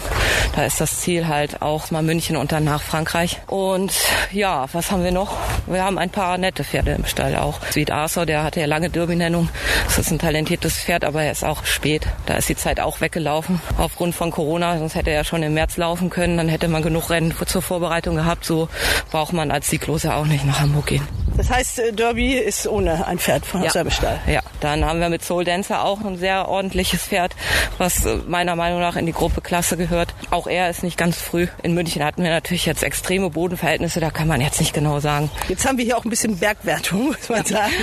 [SPEAKER 5] Da ist das Ziel halt auch mal München und danach Frankreich. Und ja, was haben wir noch? Wir haben ein paar nette Pferde im Stall auch. Sweet Arthur, der hatte ja lange Derby-Nennung. Das ist ein talentiertes Pferd, aber er ist auch spät. Da ist die Zeit auch weggelaufen aufgrund von Corona. Sonst hätte ja schon im März laufen können. Dann hätte man genug Rennen zur Vorbereitung gehabt. So braucht man als Siegloser auch nicht nach Hamburg gehen.
[SPEAKER 2] Das heißt, äh, Derby ist ohne ein Pferd von
[SPEAKER 5] ja.
[SPEAKER 2] Stall.
[SPEAKER 5] Ja, dann haben wir mit Soul Dancer auch ein sehr ordentliches Pferd, was äh, meiner Meinung nach in die Gruppe Klasse gehört. Auch er ist nicht ganz früh. In München hatten wir natürlich jetzt extreme Bodenverhältnisse, da kann man jetzt nicht genau sagen.
[SPEAKER 2] Jetzt haben wir hier auch ein bisschen Bergwertung, muss man sagen.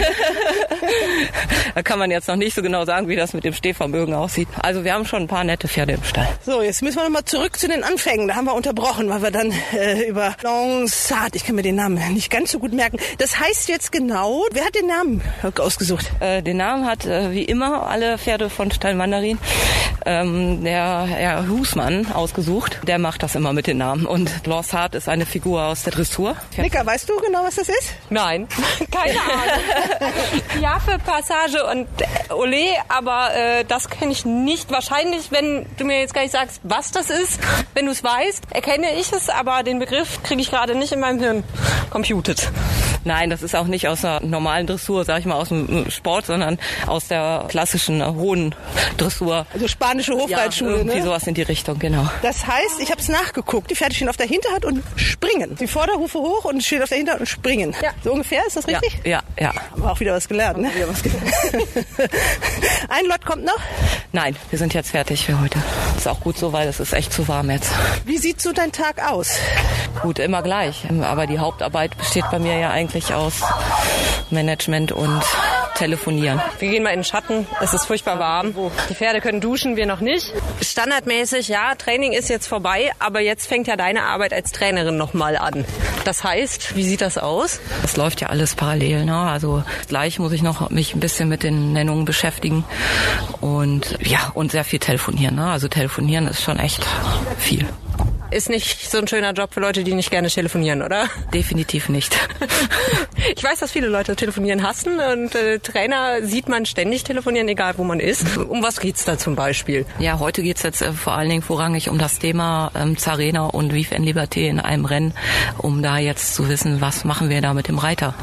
[SPEAKER 5] da kann man jetzt noch nicht so genau sagen, wie das mit dem Stehvermögen aussieht. Also wir haben schon ein paar nette Pferde im Stall.
[SPEAKER 2] So, jetzt müssen wir nochmal zurück zu den Anfängen. Da haben wir unterbrochen, weil wir dann äh, über Langsat, ich kann mir den Namen nicht ganz so gut merken. Das heißt jetzt genau, wer hat den Namen ausgesucht?
[SPEAKER 5] Äh, den Namen hat äh, wie immer alle Pferde von Stall Mandarin ähm, der Herr Husmann ausgesucht. Der macht das immer mit den Namen. Und Lorsart ist eine Figur aus der Dressur.
[SPEAKER 2] Nicker, weißt du genau, was das ist?
[SPEAKER 6] Nein, keine Ahnung. ja, für Passage und Ole, aber äh, das kenne ich nicht. Wahrscheinlich, wenn du mir jetzt gar nicht sagst, was das ist, wenn du es weißt, erkenne ich es, aber den Begriff kriege ich gerade nicht in meinem Hirn computed.
[SPEAKER 5] Nein, das ist auch nicht aus der normalen Dressur, sag ich mal, aus dem Sport, sondern aus der klassischen äh, hohen Dressur.
[SPEAKER 2] Also spanische Hofreitschule, ja,
[SPEAKER 5] irgendwie
[SPEAKER 2] ne?
[SPEAKER 5] sowas in die Richtung, genau.
[SPEAKER 2] Das heißt, ich habe es nachgeguckt. Die Pferde stehen auf der Hinterhand und springen. Die Vorderhufe hoch und stehen auf der Hinterhand und springen.
[SPEAKER 6] Ja.
[SPEAKER 2] So ungefähr, ist das richtig?
[SPEAKER 5] Ja, ja. ja.
[SPEAKER 2] Haben wir auch wieder was gelernt, ne?
[SPEAKER 5] Wieder was gelernt.
[SPEAKER 2] Ein Lot kommt noch?
[SPEAKER 5] Nein, wir sind jetzt fertig für heute. Ist auch gut so, weil es ist echt zu warm jetzt.
[SPEAKER 2] Wie sieht so dein Tag aus?
[SPEAKER 5] Gut, immer gleich. Aber die Hauptarbeit besteht bei mir ja eigentlich aus Management und telefonieren.
[SPEAKER 6] Wir gehen mal in den Schatten. Es ist furchtbar warm. Die Pferde können duschen, wir noch nicht. Standardmäßig, ja, Training ist jetzt vorbei, aber jetzt fängt ja deine Arbeit als Trainerin nochmal an. Das heißt, wie sieht das aus?
[SPEAKER 5] Das läuft ja alles parallel. Ne? Also gleich muss ich noch mich ein bisschen mit den Nennungen beschäftigen und ja und sehr viel telefonieren. Ne? Also telefonieren ist schon echt viel
[SPEAKER 6] ist nicht so ein schöner Job für Leute, die nicht gerne telefonieren, oder?
[SPEAKER 5] Definitiv nicht.
[SPEAKER 6] ich weiß, dass viele Leute telefonieren hassen und äh, Trainer sieht man ständig telefonieren, egal wo man ist. Um was geht's da zum Beispiel?
[SPEAKER 5] Ja, heute geht's jetzt äh, vor allen Dingen vorrangig um das Thema ähm, Zarena und Vive en Liberté in einem Rennen, um da jetzt zu wissen, was machen wir da mit dem Reiter.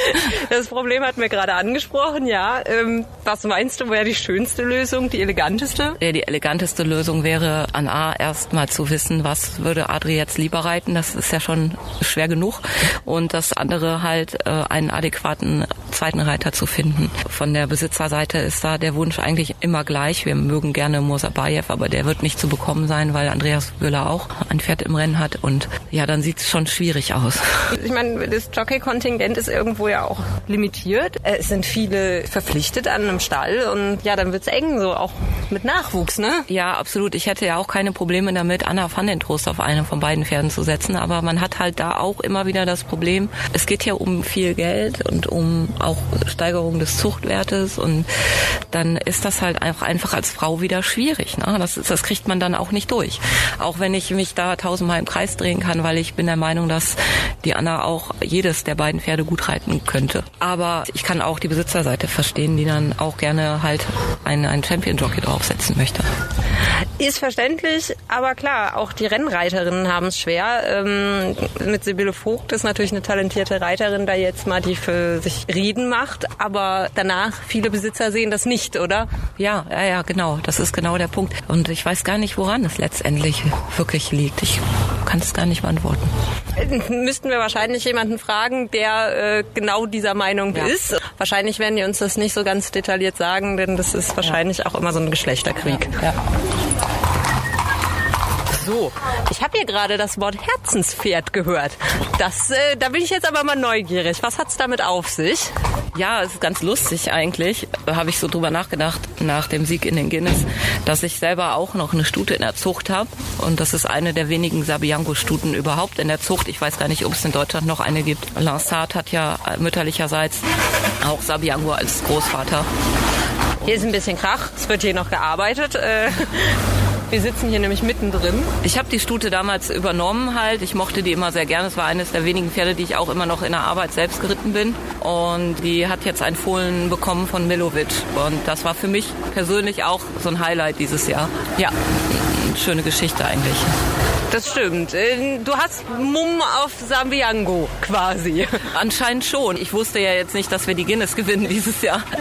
[SPEAKER 6] das Problem hat mir gerade angesprochen, ja. Ähm, was meinst du, wäre die schönste Lösung, die eleganteste?
[SPEAKER 5] Ja, die eleganteste Lösung wäre an A erst mal zu wissen, was würde Adri jetzt lieber reiten. Das ist ja schon schwer genug. Und das andere halt, äh, einen adäquaten zweiten Reiter zu finden. Von der Besitzerseite ist da der Wunsch eigentlich immer gleich. Wir mögen gerne Mosabayev, aber der wird nicht zu bekommen sein, weil Andreas Göller auch ein Pferd im Rennen hat. Und ja, dann sieht es schon schwierig aus.
[SPEAKER 6] Ich meine, das Jockey-Kontingent ist irgendwo ja auch limitiert. Es sind viele verpflichtet an einem Stall und ja, dann wird es eng, so auch mit Nachwuchs, ne?
[SPEAKER 5] Ja, absolut. Ich hätte ja auch keine Probleme damit, Anna van den Trost auf eine von beiden Pferden zu setzen. Aber man hat halt da auch immer wieder das Problem, es geht ja um viel Geld und um auch Steigerung des Zuchtwertes und dann ist das halt einfach als Frau wieder schwierig. Ne? Das, das kriegt man dann auch nicht durch. Auch wenn ich mich da tausendmal im Kreis drehen kann, weil ich bin der Meinung, dass die Anna auch jedes der beiden Pferde gut reiten könnte. Aber ich kann auch die Besitzerseite verstehen, die dann auch gerne halt einen, einen Champion-Jockey draufsetzen möchte.
[SPEAKER 6] Ist verständlich, aber klar, auch die Rennreiterinnen haben es schwer. Ähm, mit Sibylle Vogt ist natürlich eine talentierte Reiterin, da jetzt mal die für sich reden macht, aber danach viele Besitzer sehen das nicht, oder?
[SPEAKER 5] Ja, ja, ja, genau. Das ist genau der Punkt. Und ich weiß gar nicht, woran es letztendlich wirklich liegt. Ich kann es gar nicht beantworten.
[SPEAKER 6] Müssten wir wahrscheinlich jemanden fragen, der äh, genau dieser Meinung ja. ist. Wahrscheinlich werden die uns das nicht so ganz detailliert sagen, denn das ist wahrscheinlich ja. auch immer so ein Geschlechterkrieg.
[SPEAKER 5] Ja.
[SPEAKER 6] So, ich habe hier gerade das Wort Herzenspferd gehört. Das, äh, da bin ich jetzt aber mal neugierig. Was hat's damit auf sich?
[SPEAKER 5] Ja, es ist ganz lustig eigentlich. Da habe ich so drüber nachgedacht nach dem Sieg in den Guinness, dass ich selber auch noch eine Stute in der Zucht habe. Und das ist eine der wenigen Sabiango-Stuten überhaupt in der Zucht. Ich weiß gar nicht, ob es in Deutschland noch eine gibt. Lansat hat ja mütterlicherseits auch Sabiango als Großvater.
[SPEAKER 6] Hier ist ein bisschen Krach. Es wird hier noch gearbeitet. Äh Wir sitzen hier nämlich mittendrin.
[SPEAKER 5] Ich habe die Stute damals übernommen halt. Ich mochte die immer sehr gerne. Es war eines der wenigen Pferde, die ich auch immer noch in der Arbeit selbst geritten bin. Und die hat jetzt ein Fohlen bekommen von Milovic. Und das war für mich persönlich auch so ein Highlight dieses Jahr. Ja, schöne Geschichte eigentlich.
[SPEAKER 6] Das stimmt. Äh, du hast Mumm auf Sambiango quasi.
[SPEAKER 5] Anscheinend schon. Ich wusste ja jetzt nicht, dass wir die Guinness gewinnen dieses Jahr.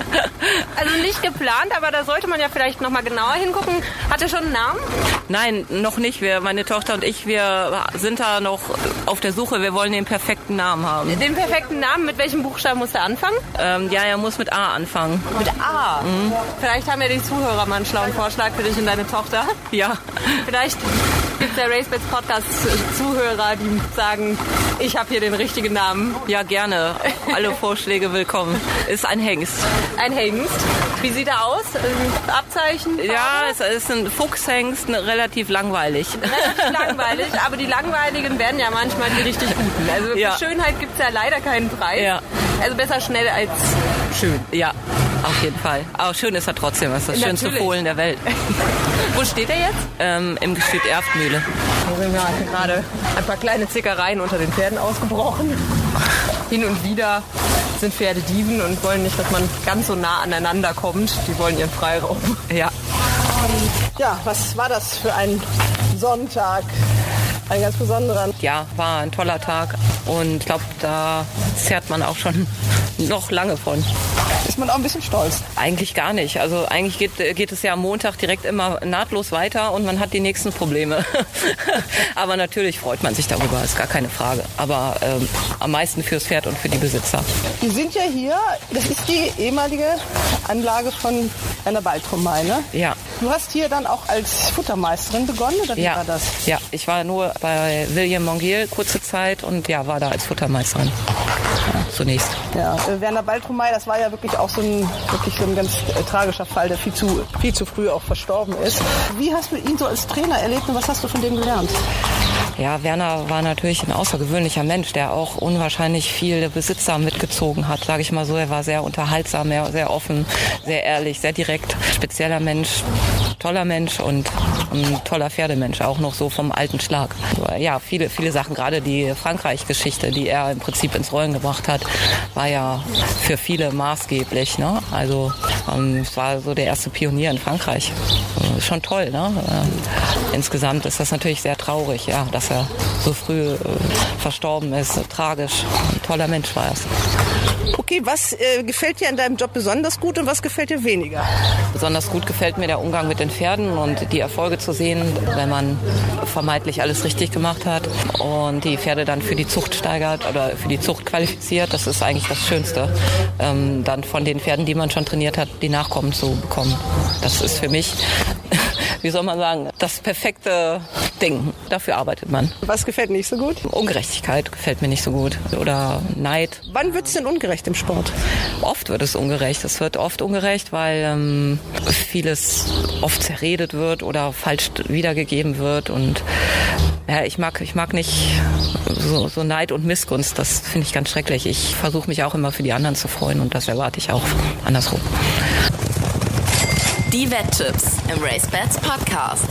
[SPEAKER 6] Also nicht geplant, aber da sollte man ja vielleicht noch mal genauer hingucken. Hat er schon einen Namen?
[SPEAKER 5] Nein, noch nicht. Wir, meine Tochter und ich, wir sind da noch auf der Suche. Wir wollen den perfekten Namen haben.
[SPEAKER 6] Den perfekten Namen? Mit welchem Buchstaben muss er anfangen?
[SPEAKER 5] Ähm, ja, er muss mit A anfangen.
[SPEAKER 6] Mit A? Mhm. Vielleicht haben ja die Zuhörer mal einen schlauen Vorschlag für dich und deine Tochter.
[SPEAKER 5] Ja.
[SPEAKER 6] Vielleicht gibt es der RaceBets Podcast Zuhörer, die sagen, ich habe hier den richtigen Namen.
[SPEAKER 5] Ja, gerne. Alle Vorschläge willkommen. Ist ein Hengst.
[SPEAKER 6] Ein Hengst. Wie sieht er aus? Ein Abzeichen?
[SPEAKER 5] Ja, es ist ein Fuchshengst, relativ langweilig.
[SPEAKER 6] Relativ langweilig, aber die langweiligen werden ja manchmal die richtig guten. Also für ja. Schönheit gibt es ja leider keinen Preis. Ja. Also besser schnell als schön.
[SPEAKER 5] Ja, auf jeden Fall. Aber schön ist er trotzdem. Das ist das Natürlich. schönste Fohlen der Welt.
[SPEAKER 6] Wo steht er jetzt?
[SPEAKER 5] Ähm, Im Gestüt Erftmühle.
[SPEAKER 6] Hier sind wir gerade ein paar kleine Zickereien unter den Pferden ausgebrochen. Hin und wieder sind Pferde Dieven und wollen nicht, dass man ganz so nah aneinander kommt. Die wollen ihren Freiraum.
[SPEAKER 5] Ja.
[SPEAKER 2] Ja, was war das für ein Sonntag? Ein ganz besonderer.
[SPEAKER 5] Ja, war ein toller Tag und ich glaube, da zerrt man auch schon noch lange von.
[SPEAKER 2] Ist man auch ein bisschen stolz?
[SPEAKER 5] Eigentlich gar nicht. Also eigentlich geht, geht es ja am Montag direkt immer nahtlos weiter und man hat die nächsten Probleme. Aber natürlich freut man sich darüber, ist gar keine Frage. Aber ähm, am meisten fürs Pferd und für die Besitzer.
[SPEAKER 2] Wir sind ja hier, das ist die ehemalige Anlage von einer Waldromei, ne?
[SPEAKER 5] Ja.
[SPEAKER 2] Du hast hier dann auch als Futtermeisterin begonnen oder wie
[SPEAKER 5] ja.
[SPEAKER 2] war das?
[SPEAKER 5] Ja, ich war nur bei William Mongiel kurze Zeit und ja, war da als Futtermeisterin ja, zunächst.
[SPEAKER 2] Ja, äh, Werner Waldromei, das war ja wirklich auch so ein, wirklich so ein ganz äh, tragischer Fall, der viel zu, viel zu früh auch verstorben ist. Wie hast du ihn so als Trainer erlebt und was hast du von dem gelernt?
[SPEAKER 5] Ja, Werner war natürlich ein außergewöhnlicher Mensch, der auch unwahrscheinlich viele Besitzer mitgezogen hat, sage ich mal so. Er war sehr unterhaltsam, sehr offen, sehr ehrlich, sehr direkt, spezieller Mensch, toller Mensch und ein toller Pferdemensch, auch noch so vom alten Schlag. Ja, viele, viele Sachen, gerade die Frankreich-Geschichte, die er im Prinzip ins Rollen gebracht hat, war ja für viele maßgeblich. Ne? Also ähm, es war so der erste Pionier in Frankreich. Äh, schon toll. Ne? Äh, insgesamt ist das natürlich sehr traurig, ja, dass er so früh äh, verstorben ist. Tragisch. Ein toller Mensch war er.
[SPEAKER 2] Okay, was äh, gefällt dir an deinem Job besonders gut und was gefällt dir weniger?
[SPEAKER 5] Besonders gut gefällt mir der Umgang mit den Pferden und die Erfolge zu sehen, wenn man vermeintlich alles richtig gemacht hat und die Pferde dann für die Zucht steigert oder für die Zucht qualifiziert. Das ist eigentlich das Schönste, ähm, dann von den Pferden, die man schon trainiert hat, die Nachkommen zu bekommen. Das ist für mich wie soll man sagen, das perfekte Ding. Dafür arbeitet man.
[SPEAKER 2] Was gefällt nicht so gut?
[SPEAKER 5] Ungerechtigkeit gefällt mir nicht so gut. Oder Neid.
[SPEAKER 2] Wann wird es denn ungerecht im Sport?
[SPEAKER 5] Oft wird es ungerecht. Es wird oft ungerecht, weil ähm, vieles oft zerredet wird oder falsch wiedergegeben wird. Und ja, ich mag, ich mag nicht so, so Neid und Missgunst. Das finde ich ganz schrecklich. Ich versuche mich auch immer für die anderen zu freuen und das erwarte ich auch andersrum.
[SPEAKER 1] Die Wetttipps im RaceBets Podcast.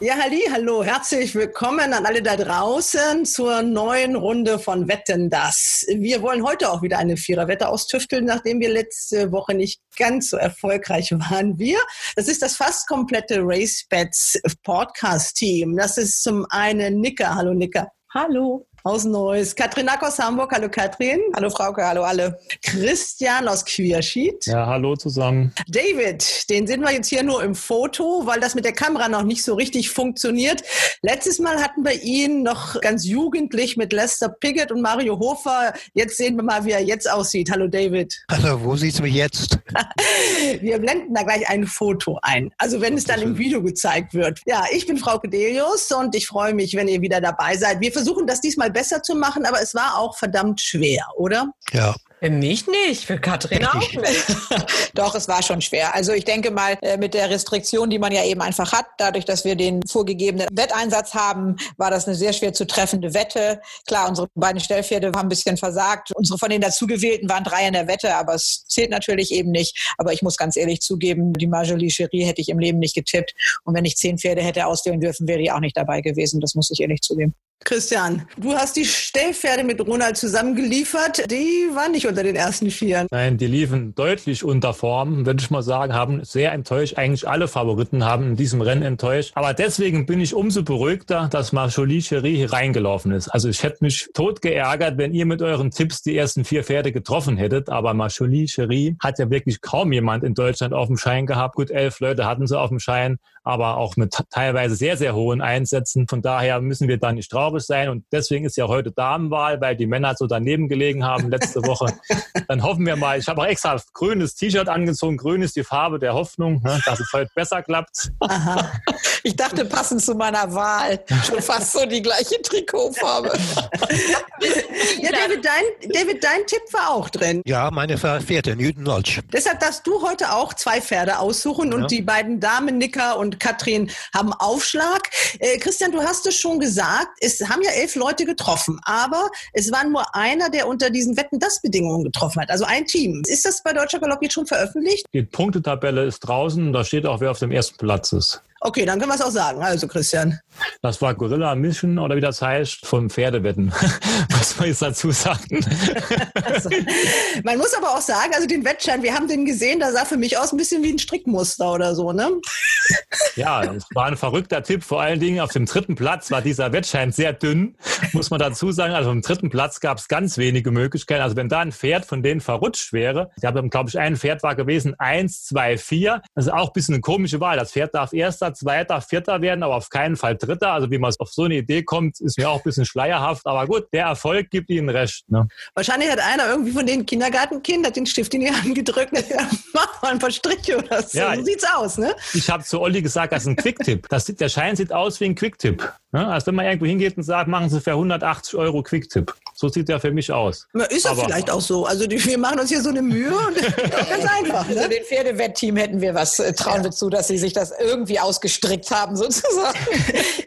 [SPEAKER 2] Ja, halli, hallo, herzlich willkommen an alle da draußen zur neuen Runde von Wetten das. Wir wollen heute auch wieder eine Viererwette austüfteln, nachdem wir letzte Woche nicht ganz so erfolgreich waren. Wir, das ist das fast komplette RaceBets Podcast Team. Das ist zum einen Nicker. Hallo Nicker.
[SPEAKER 8] Hallo
[SPEAKER 2] aus Neuss. Katrin Nack aus Hamburg. Hallo Katrin.
[SPEAKER 8] Hallo Frauke, hallo alle.
[SPEAKER 2] Christian aus Quierschied.
[SPEAKER 9] Ja, hallo zusammen.
[SPEAKER 2] David, den sehen wir jetzt hier nur im Foto, weil das mit der Kamera noch nicht so richtig funktioniert. Letztes Mal hatten wir ihn noch ganz jugendlich mit Lester Piggott und Mario Hofer. Jetzt sehen wir mal, wie er jetzt aussieht. Hallo David.
[SPEAKER 10] Hallo, wo siehst du mich jetzt?
[SPEAKER 2] wir blenden da gleich ein Foto ein. Also wenn es dann im Video gezeigt wird. Ja, ich bin Frau Kedelius und ich freue mich, wenn ihr wieder dabei seid. Wir versuchen das diesmal besser zu machen, aber es war auch verdammt schwer, oder?
[SPEAKER 10] Ja.
[SPEAKER 6] Für mich nicht, für Katrin auch nicht.
[SPEAKER 8] Doch, es war schon schwer. Also ich denke mal, äh, mit der Restriktion, die man ja eben einfach hat, dadurch, dass wir den vorgegebenen Wetteinsatz haben, war das eine sehr schwer zu treffende Wette. Klar, unsere beiden Stellpferde haben ein bisschen versagt. Unsere von den dazugewählten waren drei in der Wette, aber es zählt natürlich eben nicht. Aber ich muss ganz ehrlich zugeben, die Marjolie Cherie hätte ich im Leben nicht getippt. Und wenn ich zehn Pferde hätte auswählen dürfen, wäre die auch nicht dabei gewesen. Das muss ich ehrlich zugeben.
[SPEAKER 2] Christian, du hast die Stellpferde mit Ronald zusammengeliefert. Die waren nicht unter den ersten Vieren.
[SPEAKER 9] Nein, die liefen deutlich unter Form, würde ich mal sagen, haben sehr enttäuscht. Eigentlich alle Favoriten haben in diesem Rennen enttäuscht. Aber deswegen bin ich umso beruhigter, dass Marjolie Cherie hier reingelaufen ist. Also ich hätte mich tot geärgert, wenn ihr mit euren Tipps die ersten vier Pferde getroffen hättet. Aber Marjolie Cherie hat ja wirklich kaum jemand in Deutschland auf dem Schein gehabt. Gut, elf Leute hatten sie auf dem Schein, aber auch mit teilweise sehr, sehr hohen Einsätzen. Von daher müssen wir da nicht traurig sein. Und deswegen ist ja heute Damenwahl, weil die Männer so daneben gelegen haben letzte Woche. Dann hoffen wir mal, ich habe auch extra grünes T-Shirt angezogen. Grün ist die Farbe der Hoffnung, ne, dass es heute besser klappt.
[SPEAKER 8] Aha. Ich dachte, passend zu meiner Wahl, schon fast so die gleiche Trikotfarbe.
[SPEAKER 2] ja, David dein, David, dein Tipp war auch drin.
[SPEAKER 10] Ja, meine Pferde, Newton Lodge.
[SPEAKER 2] Deshalb darfst du heute auch zwei Pferde aussuchen und die beiden Damen, Nicker und Katrin, haben Aufschlag. Äh, Christian, du hast es schon gesagt, es haben ja elf Leute getroffen, aber es war nur einer, der unter diesen Wetten-Das-Bedingungen getroffen hat. Also ein Team. Ist das bei Deutscher Galopp jetzt schon veröffentlicht?
[SPEAKER 9] Die Punktetabelle ist draußen, da steht auch, wer auf dem ersten Platz ist.
[SPEAKER 2] Okay, dann können wir es auch sagen. Also, Christian.
[SPEAKER 9] Das war Gorilla Mission oder wie das heißt, vom Pferdewetten. Was soll ich dazu sagen?
[SPEAKER 2] also, man muss aber auch sagen, also den Wettschein, wir haben den gesehen, da sah für mich aus ein bisschen wie ein Strickmuster oder so, ne?
[SPEAKER 9] Ja, es war ein verrückter Tipp. Vor allen Dingen auf dem dritten Platz war dieser Wettschein sehr dünn, muss man dazu sagen. Also am dritten Platz gab es ganz wenige Möglichkeiten. Also wenn da ein Pferd von denen verrutscht wäre, ich habe, glaube ich, ein Pferd war gewesen, eins, zwei, vier. Das ist auch ein bisschen eine komische Wahl. Das Pferd darf erster, zweiter, vierter werden, aber auf keinen Fall dritter. Also wie man auf so eine Idee kommt, ist mir auch ein bisschen schleierhaft. Aber gut, der Erfolg gibt ihnen recht. Ne?
[SPEAKER 2] Wahrscheinlich hat einer irgendwie von den Kindergartenkindern den Stift in die Hand gedrückt. Mach mal ein paar Striche oder so. Ja, so sieht's aus, ne?
[SPEAKER 9] Ich habe zu Olli gesagt, das ist ein Quicktip. der Schein sieht aus wie ein Quicktip. Ne? Als wenn man irgendwo hingeht und sagt, machen Sie für 180 Euro Quicktip. So sieht der für mich aus.
[SPEAKER 2] Ist er vielleicht auch so. Also die, wir machen uns hier so eine Mühe und ganz einfach. Ne?
[SPEAKER 8] Also den Pferdewettteam hätten wir was, äh, trauen ja. wir zu, dass sie sich das irgendwie ausgestrickt haben sozusagen.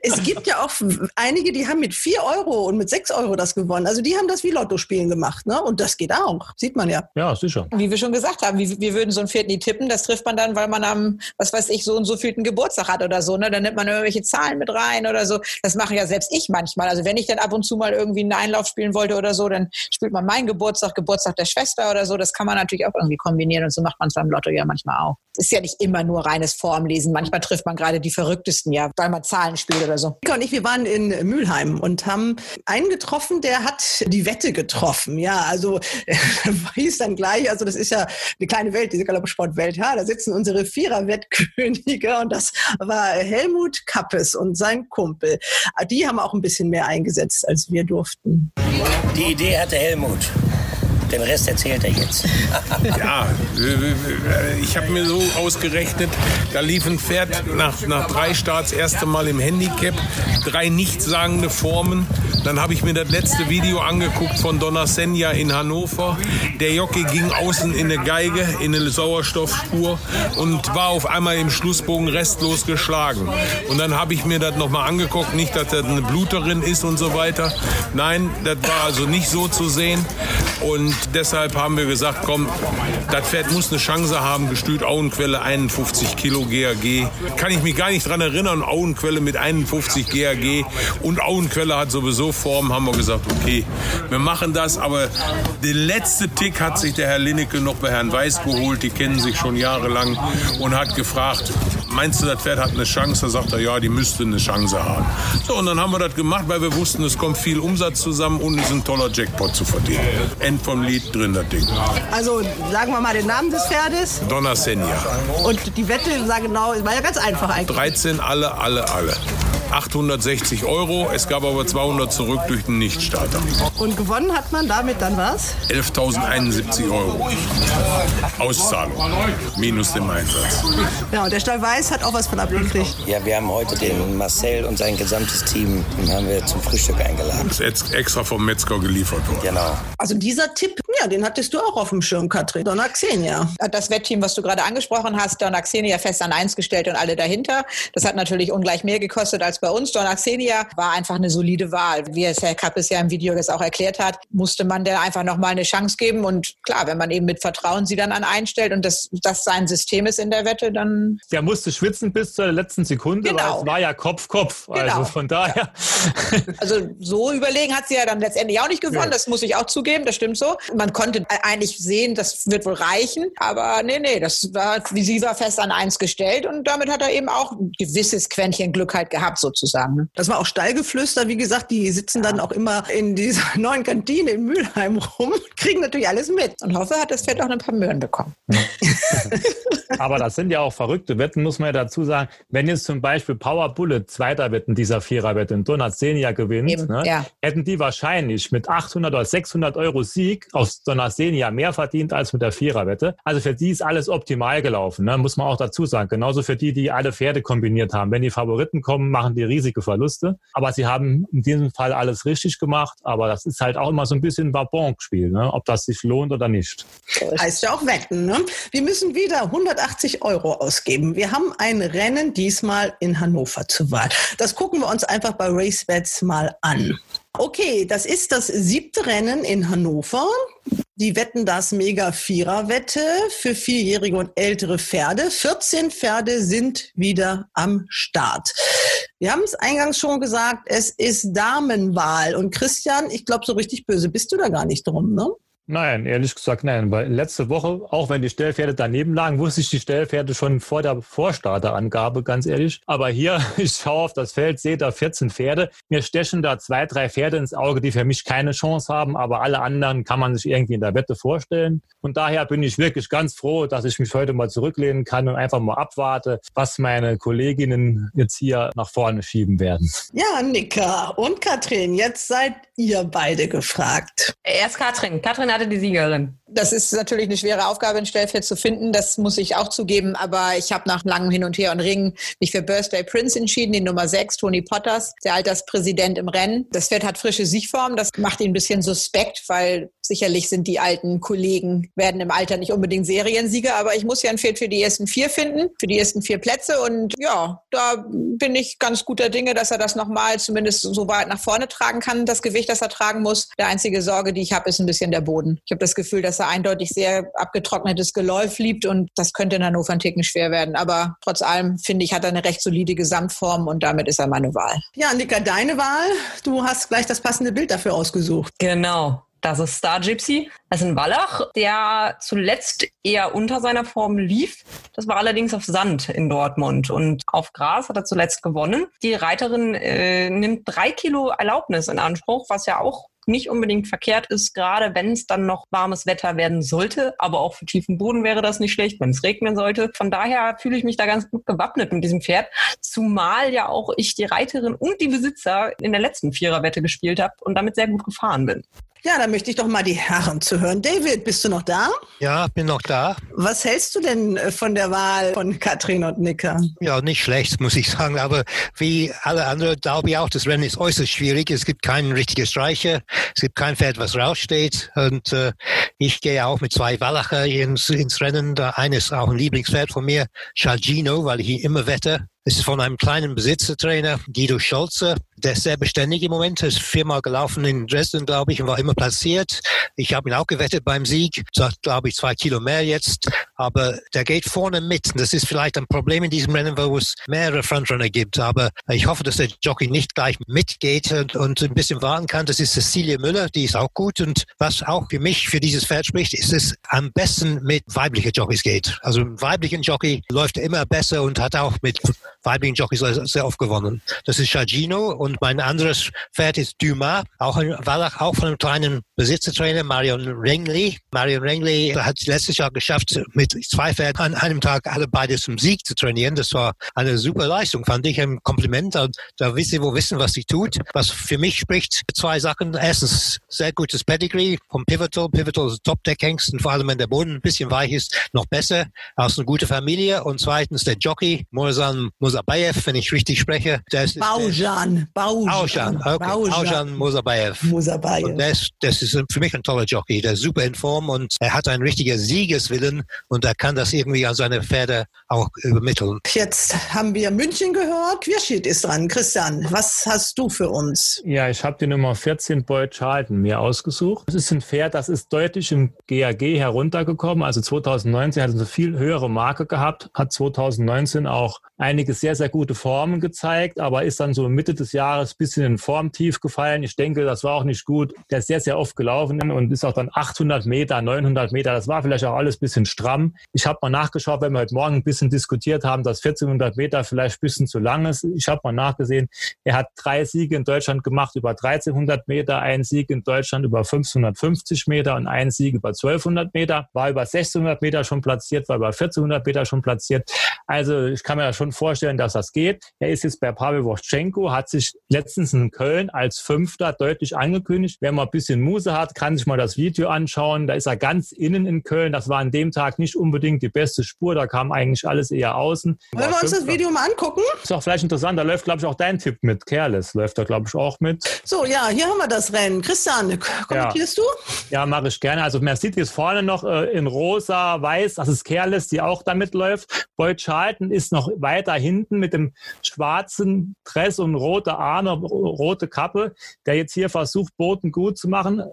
[SPEAKER 2] es gibt ja auch einige, die haben mit 4 Euro und mit 6 Euro das gewonnen. Also die haben das wie Lotto-Spielen gemacht. Ne? Und das geht auch. Sieht man ja.
[SPEAKER 9] Ja, sicher.
[SPEAKER 8] Wie wir schon gesagt haben, wir, wir würden so ein Pferd nie tippen. Das trifft man dann, weil man am, was weiß ich, so und so vielten Geburtstag hat oder so. Ne? Dann nimmt man irgendwelche Zahlen mit rein oder so. Das mache ja selbst ich manchmal. Also wenn ich dann ab und zu mal irgendwie einen Einlauf spielen wollte oder so, dann spielt man meinen Geburtstag, Geburtstag der Schwester oder so. Das kann man natürlich auch irgendwie kombinieren und so macht man es beim Lotto ja manchmal auch. Ist ja nicht immer nur reines Formlesen. Manchmal trifft man gerade die verrücktesten, ja, weil man Zahlen spielt oder so.
[SPEAKER 2] Nika und ich, wir waren in Mülheim und haben einen getroffen, der hat die Wette getroffen. Ja, also hieß dann gleich, also das ist ja eine kleine Welt, diese Galoppsportwelt. Ja, da sitzen unsere Vierer-Wettkönige und das war Helmut Kappes und sein Kumpel. Die haben auch ein bisschen mehr eingesetzt, als wir durften.
[SPEAKER 11] Die Idee hatte Helmut. Den Rest erzählt er jetzt.
[SPEAKER 3] ja, ich habe mir so ausgerechnet, da lief ein Pferd nach, nach drei Starts erste Mal im Handicap, drei nichtssagende Formen. Dann habe ich mir das letzte Video angeguckt von Donna Senja in Hannover. Der Jockey ging außen in eine Geige, in eine Sauerstoffspur und war auf einmal im Schlussbogen restlos geschlagen. Und dann habe ich mir das nochmal angeguckt, nicht, dass das eine Bluterin ist und so weiter. Nein, das war also nicht so zu sehen. Und deshalb haben wir gesagt, komm, das Pferd muss eine Chance haben. Gestüt Auenquelle 51 Kilo GAG. Kann ich mich gar nicht dran erinnern. Auenquelle mit 51 GAG. Und Auenquelle hat sowieso Form. Haben wir gesagt, okay, wir machen das. Aber der letzte Tick hat sich der Herr Linnecke noch bei Herrn Weiß geholt. Die kennen sich schon jahrelang. Und hat gefragt, meinst du, das Pferd hat eine Chance? Da sagt er, ja, die müsste eine Chance haben. So, und dann haben wir das gemacht, weil wir wussten, es kommt viel Umsatz zusammen und es ist ein toller Jackpot zu verdienen. End vom Lied drin, das Ding.
[SPEAKER 2] Also sagen wir mal den Namen des Pferdes.
[SPEAKER 3] Donna Senja.
[SPEAKER 2] Und die Wette, sag genau, war ja ganz einfach eigentlich.
[SPEAKER 3] 13, alle, alle, alle. 860 Euro. Es gab aber 200 zurück durch den Nichtstarter.
[SPEAKER 2] Und gewonnen hat man damit dann was?
[SPEAKER 3] 11.071 Euro. Auszahlung. Minus dem Einsatz.
[SPEAKER 2] Ja, und der Stall Weiß hat auch was von abgekriegt.
[SPEAKER 11] Ja, wir haben heute den Marcel und sein gesamtes Team haben wir zum Frühstück eingeladen.
[SPEAKER 3] Das ist extra vom Metzger geliefert worden.
[SPEAKER 11] Genau.
[SPEAKER 2] Also dieser Tipp, Ja, den hattest du auch auf dem Schirm, Katrin. Donna Xenia.
[SPEAKER 8] Das Wettteam, was du gerade angesprochen hast, Donna Xenia fest an eins gestellt und alle dahinter. Das hat natürlich ungleich mehr gekostet als bei uns. Donna Xenia war einfach eine solide Wahl. Wie es Herr Kappes ja im Video jetzt auch erklärt hat, musste man der einfach nochmal eine Chance geben. Und klar, wenn man eben mit Vertrauen sie dann an einstellt und das, das sein System ist in der Wette, dann.
[SPEAKER 9] Der musste schwitzen bis zur letzten Sekunde, genau. weil es war ja Kopf-Kopf. Also genau. Also von daher.
[SPEAKER 8] Also so überlegen hat sie ja dann letztendlich auch nicht gewonnen. Ja. Das muss ich auch zugeben. Das stimmt so. Man konnte eigentlich sehen, das wird wohl reichen. Aber nee, nee, das war, wie sie war fest an eins gestellt und damit hat er eben auch ein gewisses Quäntchen Glück halt gehabt sozusagen. Ne?
[SPEAKER 2] Das war auch Stallgeflüster, wie gesagt, die sitzen ja. dann auch immer in dieser neuen Kantine in Mülheim rum und kriegen natürlich alles mit.
[SPEAKER 8] Und hoffe, hat das Pferd auch ein paar Möhren bekommen.
[SPEAKER 9] Aber das sind ja auch verrückte Wetten, muss man ja dazu sagen. Wenn jetzt zum Beispiel Power Bullet zweiter Wetten dieser Viererwette in Donazenia gewinnt, Eben, ne, ja. hätten die wahrscheinlich mit 800 oder 600 Euro Sieg aus Donazenia mehr verdient als mit der Viererwette. Also für die ist alles optimal gelaufen, ne, muss man auch dazu sagen. Genauso für die, die alle Pferde kombiniert haben. Wenn die Favoriten kommen, machen die riesige Verluste. Aber sie haben in diesem Fall alles richtig gemacht. Aber das ist halt auch immer so ein bisschen Babonk-Spiel, ne, ob das sich lohnt oder nicht.
[SPEAKER 2] Heißt ja auch Wetten. Ne? Wir müssen wieder 180 Euro ausgeben. Wir haben ein Rennen diesmal in Hannover zur Wahl. Das gucken wir uns einfach bei RaceBets mal an. Okay, das ist das siebte Rennen in Hannover. Die wetten das Mega Vierer Wette für vierjährige und ältere Pferde. 14 Pferde sind wieder am Start. Wir haben es eingangs schon gesagt, es ist Damenwahl. Und Christian, ich glaube, so richtig böse bist du da gar nicht drum, ne?
[SPEAKER 9] Nein, ehrlich gesagt nein, weil letzte Woche, auch wenn die Stellpferde daneben lagen, wusste ich die Stellpferde schon vor der Vorstarterangabe, ganz ehrlich. Aber hier, ich schaue auf das Feld, sehe da 14 Pferde. Mir stechen da zwei, drei Pferde ins Auge, die für mich keine Chance haben, aber alle anderen kann man sich irgendwie in der Wette vorstellen. Und daher bin ich wirklich ganz froh, dass ich mich heute mal zurücklehnen kann und einfach mal abwarte, was meine Kolleginnen jetzt hier nach vorne schieben werden.
[SPEAKER 2] Ja, Nika und Katrin, jetzt seid ihr beide gefragt.
[SPEAKER 6] Erst Katrin. Katrin hatte die Siegerin.
[SPEAKER 8] Das ist natürlich eine schwere Aufgabe, ein Stellpferd zu finden. Das muss ich auch zugeben. Aber ich habe nach langem Hin und Her und Ringen mich für Birthday Prince entschieden, die Nummer 6, Tony Potters, der Alterspräsident im Rennen. Das Pferd hat frische Siegform. Das macht ihn ein bisschen suspekt, weil sicherlich sind die alten Kollegen, werden im Alter nicht unbedingt Seriensieger. Aber ich muss ja ein Pferd für die ersten vier finden, für die ersten vier Plätze. Und ja, da bin ich ganz guter Dinge, dass er das nochmal zumindest so weit nach vorne tragen kann, das Gewicht, das er tragen muss. Der einzige Sorge, die ich habe, ist ein bisschen der Boden. Ich habe das Gefühl, dass er eindeutig sehr abgetrocknetes Geläuf liebt und das könnte in Hannover ein Ticken schwer werden. Aber trotz allem finde ich, hat er eine recht solide Gesamtform und damit ist er meine Wahl.
[SPEAKER 2] Ja, Annika, deine Wahl. Du hast gleich das passende Bild dafür ausgesucht.
[SPEAKER 6] Genau. Das ist Star Gypsy. Das ist ein Wallach, der zuletzt eher unter seiner Form lief. Das war allerdings auf Sand in Dortmund und auf Gras hat er zuletzt gewonnen. Die Reiterin äh, nimmt drei Kilo Erlaubnis in Anspruch, was ja auch nicht unbedingt verkehrt ist, gerade wenn es dann noch warmes Wetter werden sollte. Aber auch für tiefen Boden wäre das nicht schlecht, wenn es regnen sollte. Von daher fühle ich mich da ganz gut gewappnet mit diesem Pferd. Zumal ja auch ich die Reiterin und die Besitzer in der letzten Viererwette gespielt habe und damit sehr gut gefahren bin.
[SPEAKER 2] Ja, dann möchte ich doch mal die Herren zu hören. David, bist du noch da?
[SPEAKER 10] Ja, bin noch da.
[SPEAKER 2] Was hältst du denn äh, von der Wahl von Katrin und Nicker?
[SPEAKER 10] Ja, nicht schlecht, muss ich sagen. Aber wie alle anderen glaube ich auch, das Rennen ist äußerst schwierig. Es gibt keinen richtigen Streicher. Es gibt kein Pferd, was raussteht. Und äh, ich gehe auch mit zwei Wallacher ins, ins Rennen. Der eine ist auch ein Lieblingspferd von mir, Chargino, weil ich ihn immer wette. Es ist von einem kleinen Besitzertrainer, Guido Scholze. Der ist sehr beständig im Moment. Er ist viermal gelaufen in Dresden, glaube ich, und war immer platziert. Ich habe ihn auch gewettet beim Sieg. Sagt, glaube ich, zwei Kilo mehr jetzt. Aber der geht vorne mit. Das ist vielleicht ein Problem in diesem Rennen, wo es mehrere Frontrunner gibt. Aber ich hoffe, dass der Jockey nicht gleich mitgeht und, und ein bisschen warten kann. Das ist Cecilia Müller. Die ist auch gut. Und was auch für mich für dieses Pferd spricht, ist es am besten mit weiblichen Jockeys geht. Also weiblichen Jockey läuft immer besser und hat auch mit weiblichen Jockeys sehr oft gewonnen. Das ist Shagino und mein anderes Pferd ist Dumas, auch ein Wallach, auch von einem kleinen Besitzertrainer, Marion Rengley. Marion Rengley hat letztes Jahr geschafft, mit zwei Pferden an einem Tag alle beide zum Sieg zu trainieren. Das war eine super Leistung, fand ich ein Kompliment. Da, da wisst ihr, wo wissen, was sie tut. Was für mich spricht, zwei Sachen. Erstens, sehr gutes Pedigree vom Pivotal. Pivotal ist Top-Deck-Hengst und vor allem, wenn der Boden ein bisschen weich ist, noch besser. Aus einer guten Familie. Und zweitens, der Jockey, Morzan Musabayev, wenn ich richtig spreche.
[SPEAKER 2] Der ist, Baujan.
[SPEAKER 10] Baujan. Okay. Baujan. Musabayev.
[SPEAKER 2] Musabayev.
[SPEAKER 10] Und das, das ist für mich ein toller Jockey, der ist super in Form und er hat einen richtigen Siegeswillen und er kann das irgendwie an seine Pferde auch übermitteln.
[SPEAKER 2] Jetzt haben wir München gehört. Queerschied ist dran. Christian, was hast du für uns?
[SPEAKER 9] Ja, ich habe die Nummer 14 Boyd Charlton mir ausgesucht. Das ist ein Pferd, das ist deutlich im GAG heruntergekommen. Also 2019 hat es eine viel höhere Marke gehabt, hat 2019 auch einige sehr, sehr gute Formen gezeigt, aber ist dann so Mitte des Jahres ein bisschen in Formtief gefallen. Ich denke, das war auch nicht gut. Der ist sehr, sehr oft gelaufen und ist auch dann 800 Meter, 900 Meter. Das war vielleicht auch alles ein bisschen stramm. Ich habe mal nachgeschaut, wenn wir heute Morgen ein bisschen diskutiert haben, dass 1400 Meter vielleicht ein bisschen zu lang ist. Ich habe mal nachgesehen, er hat drei Siege in Deutschland gemacht über 1300 Meter, einen Sieg in Deutschland über 550 Meter und einen Sieg über 1200 Meter, war über 1600 Meter schon platziert, war über 1400 Meter schon platziert. Also ich kann mir das schon vorstellen, dass das geht. Er ist jetzt bei Pavel Wojtchenko, hat sich letztens in Köln als Fünfter deutlich angekündigt. Wer mal ein bisschen Muse hat, kann sich mal das Video anschauen. Da ist er ganz innen in Köln. Das war an dem Tag nicht unbedingt die beste Spur. Da kam eigentlich alles eher außen.
[SPEAKER 2] Wollen wir uns das Video mal angucken?
[SPEAKER 9] Ist auch vielleicht interessant. Da läuft, glaube ich, auch dein Tipp mit. Careless läuft da, glaube ich, auch mit.
[SPEAKER 2] So, ja, hier haben wir das Rennen. Christian, kommentierst
[SPEAKER 9] ja.
[SPEAKER 2] du?
[SPEAKER 9] Ja, mache ich gerne. Also man sieht jetzt vorne noch äh, in rosa, weiß, das ist Careless, die auch damit läuft. Boyd Charlton ist noch weiter hinten mit dem schwarzen Dress und rote Arme, rote Kappe, der jetzt hier versucht, Boden gut zu machen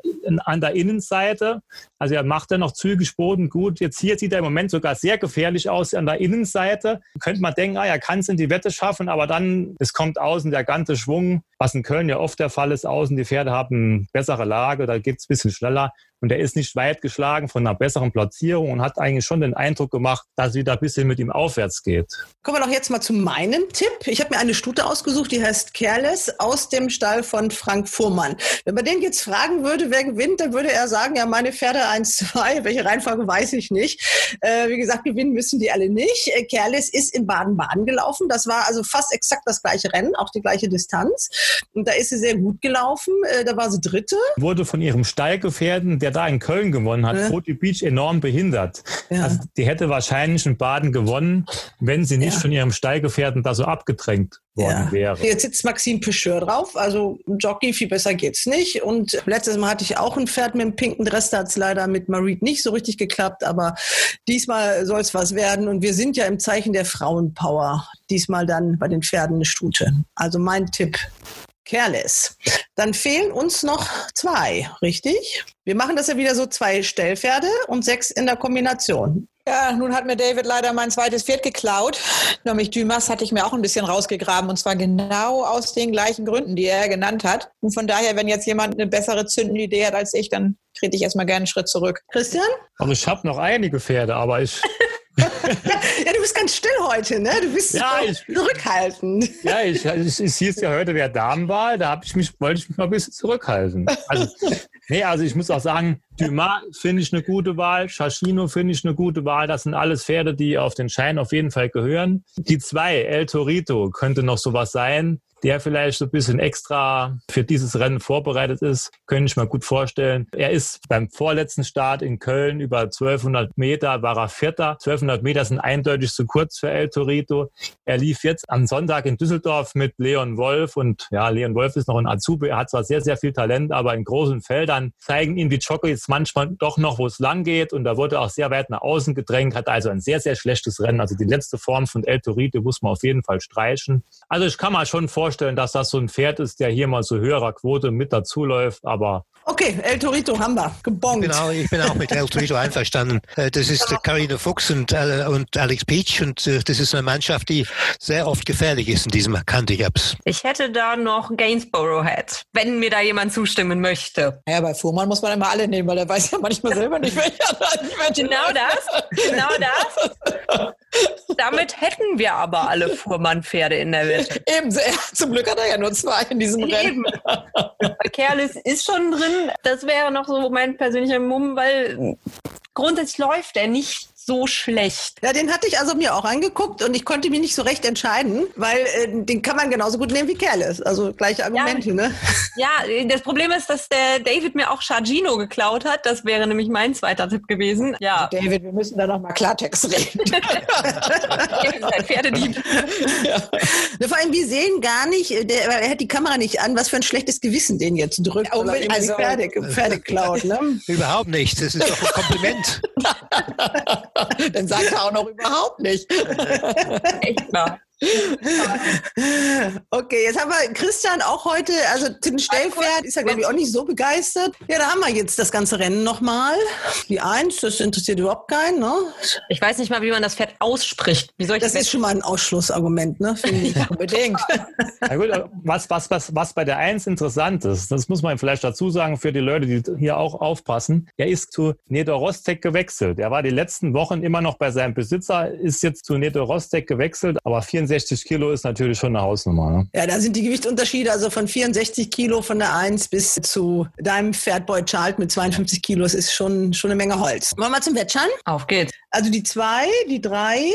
[SPEAKER 9] an der Innenseite. Also er macht dann noch zügig Boden gut. Jetzt hier sieht er im Moment sogar sehr gefährlich aus an der Innenseite. Könnte man denken, ah, er kann es in die Wette schaffen, aber dann, es kommt außen der ganze Schwung, was in Köln ja oft der Fall ist. Außen die Pferde haben bessere Lage, da geht es ein bisschen schneller. Und er ist nicht weit geschlagen von einer besseren Platzierung und hat eigentlich schon den Eindruck gemacht, dass wieder ein bisschen mit ihm aufwärts geht.
[SPEAKER 2] Kommen wir doch jetzt mal zu meinem Tipp. Ich habe mir eine Stute ausgesucht, die heißt Careless aus dem Stall von Frank Fuhrmann. Wenn man den jetzt fragen würde, wer gewinnt, dann würde er sagen, ja, meine Pferde 1, 2, welche Reihenfolge weiß ich nicht. Äh, wie gesagt, gewinnen müssen die alle nicht. Äh, Careless ist in Baden-Baden gelaufen. Das war also fast exakt das gleiche Rennen, auch die gleiche Distanz. Und da ist sie sehr gut gelaufen. Äh, da war sie Dritte.
[SPEAKER 9] Wurde von ihrem Stallgefährten, der da in Köln gewonnen hat, ja. Foti Beach enorm behindert. Ja. Also die hätte wahrscheinlich in Baden gewonnen, wenn sie nicht ja. von ihrem Stallgefährten da so abgedrängt worden ja. wäre.
[SPEAKER 2] Jetzt sitzt Maxime Pecheur drauf, also Jockey, viel besser geht's nicht. Und letztes Mal hatte ich auch ein Pferd mit einem pinken Dress, da hat's leider mit Marie nicht so richtig geklappt, aber diesmal soll es was werden. Und wir sind ja im Zeichen der Frauenpower. Diesmal dann bei den Pferden eine Stute. Also mein Tipp, Careless. Dann fehlen uns noch zwei, richtig? Wir machen das ja wieder so zwei Stellpferde und sechs in der Kombination.
[SPEAKER 8] Ja, nun hat mir David leider mein zweites Pferd geklaut. Nämlich Dumas hatte ich mir auch ein bisschen rausgegraben und zwar genau aus den gleichen Gründen, die er genannt hat. Und von daher, wenn jetzt jemand eine bessere zündende Idee hat als ich, dann trete ich erstmal gerne einen Schritt zurück.
[SPEAKER 2] Christian?
[SPEAKER 9] Also ich habe noch einige Pferde, aber ich
[SPEAKER 2] ja, du bist ganz still heute, ne? Du bist ja, ich, zurückhaltend.
[SPEAKER 9] Ja, ich, ich, es hieß ja heute der Damenwahl, da ich mich, wollte ich mich mal ein bisschen zurückhalten. Also, nee, also ich muss auch sagen, Dumas finde ich eine gute Wahl, Shashino finde ich eine gute Wahl. Das sind alles Pferde, die auf den Schein auf jeden Fall gehören. Die zwei, El Torito, könnte noch sowas sein der vielleicht so ein bisschen extra für dieses Rennen vorbereitet ist, könnte ich mir gut vorstellen. Er ist beim vorletzten Start in Köln über 1200 Meter, war er Vierter. 1200 Meter sind eindeutig zu kurz für El Torito. Er lief jetzt am Sonntag in Düsseldorf mit Leon Wolf und ja, Leon Wolf ist noch ein Azubi. Er hat zwar sehr, sehr viel Talent, aber in großen Feldern zeigen ihm die Jockeys manchmal doch noch, wo es lang geht und da wurde auch sehr weit nach außen gedrängt, hat also ein sehr, sehr schlechtes Rennen. Also die letzte Form von El Torito muss man auf jeden Fall streichen. Also ich kann mal schon vorstellen, dass das so ein Pferd ist, der hier mal zu höherer Quote mit dazuläuft, aber
[SPEAKER 2] Okay, El Torito haben wir gebongt.
[SPEAKER 10] Genau, ich bin auch mit El Torito einverstanden. Äh, das ist Carina Fuchs und, äh, und Alex Peach und äh, das ist eine Mannschaft, die sehr oft gefährlich ist in diesem Handicaps.
[SPEAKER 6] Ich hätte da noch Gainsborough Head, wenn mir da jemand zustimmen möchte.
[SPEAKER 8] Ja, bei Fuhrmann muss man immer alle nehmen, weil er weiß ja manchmal selber nicht, welcher
[SPEAKER 6] Genau das, genau das. Damit hätten wir aber alle Fuhrmann-Pferde in der Welt.
[SPEAKER 8] Eben, zum Glück hat er ja nur zwei in diesem Rennen.
[SPEAKER 6] Kerlis ist schon drin. Das wäre noch so mein persönlicher Mumm, weil grundsätzlich läuft er nicht so schlecht.
[SPEAKER 2] Ja, den hatte ich also mir auch angeguckt und ich konnte mich nicht so recht entscheiden, weil äh, den kann man genauso gut nehmen wie Kerles. Also gleiche Argumente,
[SPEAKER 6] ja,
[SPEAKER 2] ne?
[SPEAKER 6] Ja, das Problem ist, dass der David mir auch Chargino geklaut hat. Das wäre nämlich mein zweiter Tipp gewesen. Ja.
[SPEAKER 8] David, wir müssen da noch mal Klartext reden.
[SPEAKER 6] ein Pferdedieb.
[SPEAKER 2] Ja. Vor allem, wir sehen gar nicht, äh, der, er hat die Kamera nicht an, was für ein schlechtes Gewissen den jetzt drückt.
[SPEAKER 8] Ja,
[SPEAKER 2] weil er
[SPEAKER 8] also,
[SPEAKER 2] Pferde, Pferde klaut, ne?
[SPEAKER 10] Überhaupt nicht. Das ist doch ein Kompliment.
[SPEAKER 8] Dann sagt er auch noch überhaupt nicht.
[SPEAKER 6] Echt wahr.
[SPEAKER 2] Okay, jetzt haben wir Christian auch heute, also den Stellpferd ist er, glaube ich, auch nicht so begeistert. Ja, da haben wir jetzt das ganze Rennen nochmal. Die Eins, das interessiert überhaupt keinen, ne?
[SPEAKER 6] Ich weiß nicht mal, wie man das Pferd ausspricht. Wie soll ich
[SPEAKER 2] das, das ist schon mal ein Ausschlussargument, ne? Finde ich unbedingt.
[SPEAKER 9] Ja gut, was, was, was, was bei der Eins interessant ist, das muss man vielleicht dazu sagen für die Leute, die hier auch aufpassen. Er ist zu Nedo Rostek gewechselt. Er war die letzten Wochen immer noch bei seinem Besitzer, ist jetzt zu Nedo Rostek gewechselt, aber 64 64 Kilo ist natürlich schon eine Hausnummer. Ne?
[SPEAKER 2] Ja, da sind die Gewichtsunterschiede also von 64 Kilo von der 1 bis zu deinem Pferdboy Charles mit 52 Kilo. Das ist schon, schon eine Menge Holz. Wollen wir mal zum Wettschein?
[SPEAKER 6] Auf geht's.
[SPEAKER 2] Also die 2, die 3,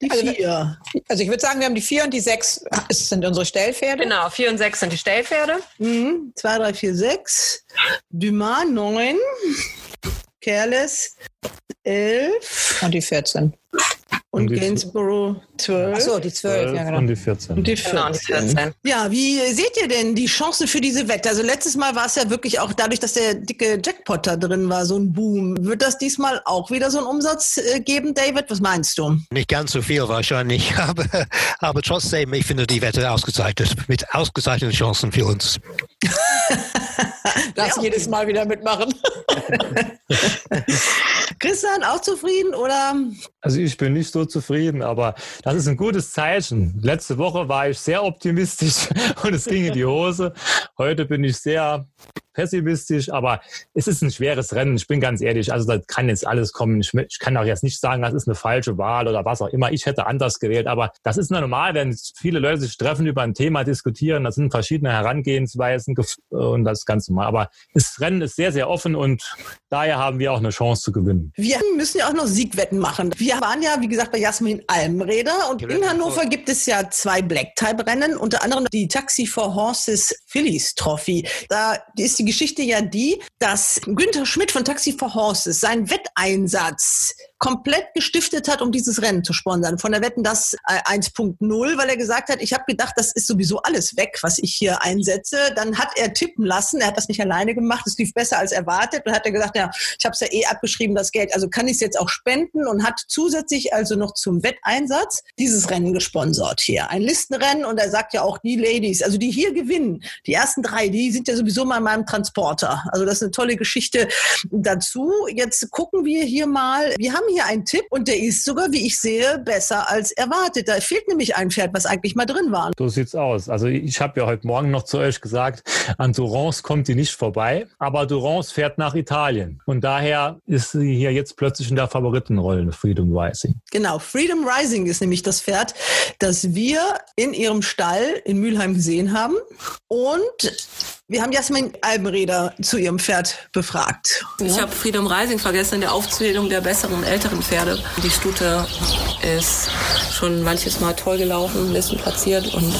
[SPEAKER 2] die 4.
[SPEAKER 8] Also, also, ich würde sagen, wir haben die 4 und die 6 das sind unsere Stellpferde.
[SPEAKER 6] Genau, 4 und 6 sind die Stellpferde.
[SPEAKER 2] 2, 3, 4, 6. Dumas 9. Careless 11.
[SPEAKER 8] Und die 14.
[SPEAKER 2] Und, und Gainsborough 12.
[SPEAKER 8] Achso, die 12, ja genau.
[SPEAKER 9] Und die 14.
[SPEAKER 2] Und die 14. Genau, die 14. Ja, wie seht ihr denn die Chancen für diese Wette? Also letztes Mal war es ja wirklich auch dadurch, dass der dicke Jackpot da drin war, so ein Boom. Wird das diesmal auch wieder so einen Umsatz äh, geben, David? Was meinst du?
[SPEAKER 10] Nicht ganz so viel wahrscheinlich, aber, aber trotzdem, ich finde die Wette ausgezeichnet, mit ausgezeichneten Chancen für uns.
[SPEAKER 8] Darfst jedes Mal wieder mitmachen.
[SPEAKER 2] Christian, auch zufrieden oder?
[SPEAKER 9] Also ich bin nicht so zufrieden, aber das ist ein gutes Zeichen. Letzte Woche war ich sehr optimistisch und es ging in die Hose. Heute bin ich sehr pessimistisch, aber es ist ein schweres Rennen. Ich bin ganz ehrlich, also da kann jetzt alles kommen. Ich, ich, kann auch jetzt nicht sagen, das ist eine falsche Wahl oder was auch immer. Ich hätte anders gewählt, aber das ist normal, wenn viele Leute sich treffen, über ein Thema diskutieren. Das sind verschiedene Herangehensweisen und das ist ganz normal. Aber das Rennen ist sehr, sehr offen und daher haben wir auch eine Chance zu gewinnen.
[SPEAKER 2] Wir müssen ja auch noch Siegwetten machen. Wir waren ja, wie gesagt, bei Jasmin Almräder und in Hannover gibt es ja zwei Black-Type-Rennen, unter anderem die Taxi for Horses Phillies Trophy. Da ist die Geschichte ja die, dass Günther Schmidt von Taxi for Horses seinen Wetteinsatz komplett gestiftet hat, um dieses Rennen zu sponsern. Von der Wetten das äh, 1.0, weil er gesagt hat, ich habe gedacht, das ist sowieso alles weg, was ich hier einsetze. Dann hat er tippen lassen, er hat das nicht alleine gemacht, es lief besser als erwartet. Dann hat er gesagt, ja, ich habe es ja eh abgeschrieben, das Geld, also kann ich es jetzt auch spenden und hat zusätzlich also noch zum Wetteinsatz dieses Rennen gesponsert hier. Ein Listenrennen und er sagt ja auch, die Ladies, also die hier gewinnen, die ersten drei, die sind ja sowieso mal in meinem Transporter. Also das ist eine tolle Geschichte dazu. Jetzt gucken wir hier mal, wir haben hier einen Tipp und der ist sogar, wie ich sehe, besser als erwartet. Da fehlt nämlich ein Pferd, was eigentlich mal drin war.
[SPEAKER 9] So sieht's aus. Also ich habe ja heute Morgen noch zu euch gesagt, an Durance kommt die nicht vorbei, aber Durance fährt nach Italien. Und daher ist sie hier jetzt plötzlich in der Favoritenrolle, Freedom Rising.
[SPEAKER 2] Genau, Freedom Rising ist nämlich das Pferd, das wir in ihrem Stall in Mülheim gesehen haben. Und wir haben Jasmin Albenreder zu ihrem Pferd befragt.
[SPEAKER 5] Ich habe Freedom Rising vergessen in der Aufzählung der besseren älteren Pferde. Die Stute ist schon manches Mal toll gelaufen, Listen platziert und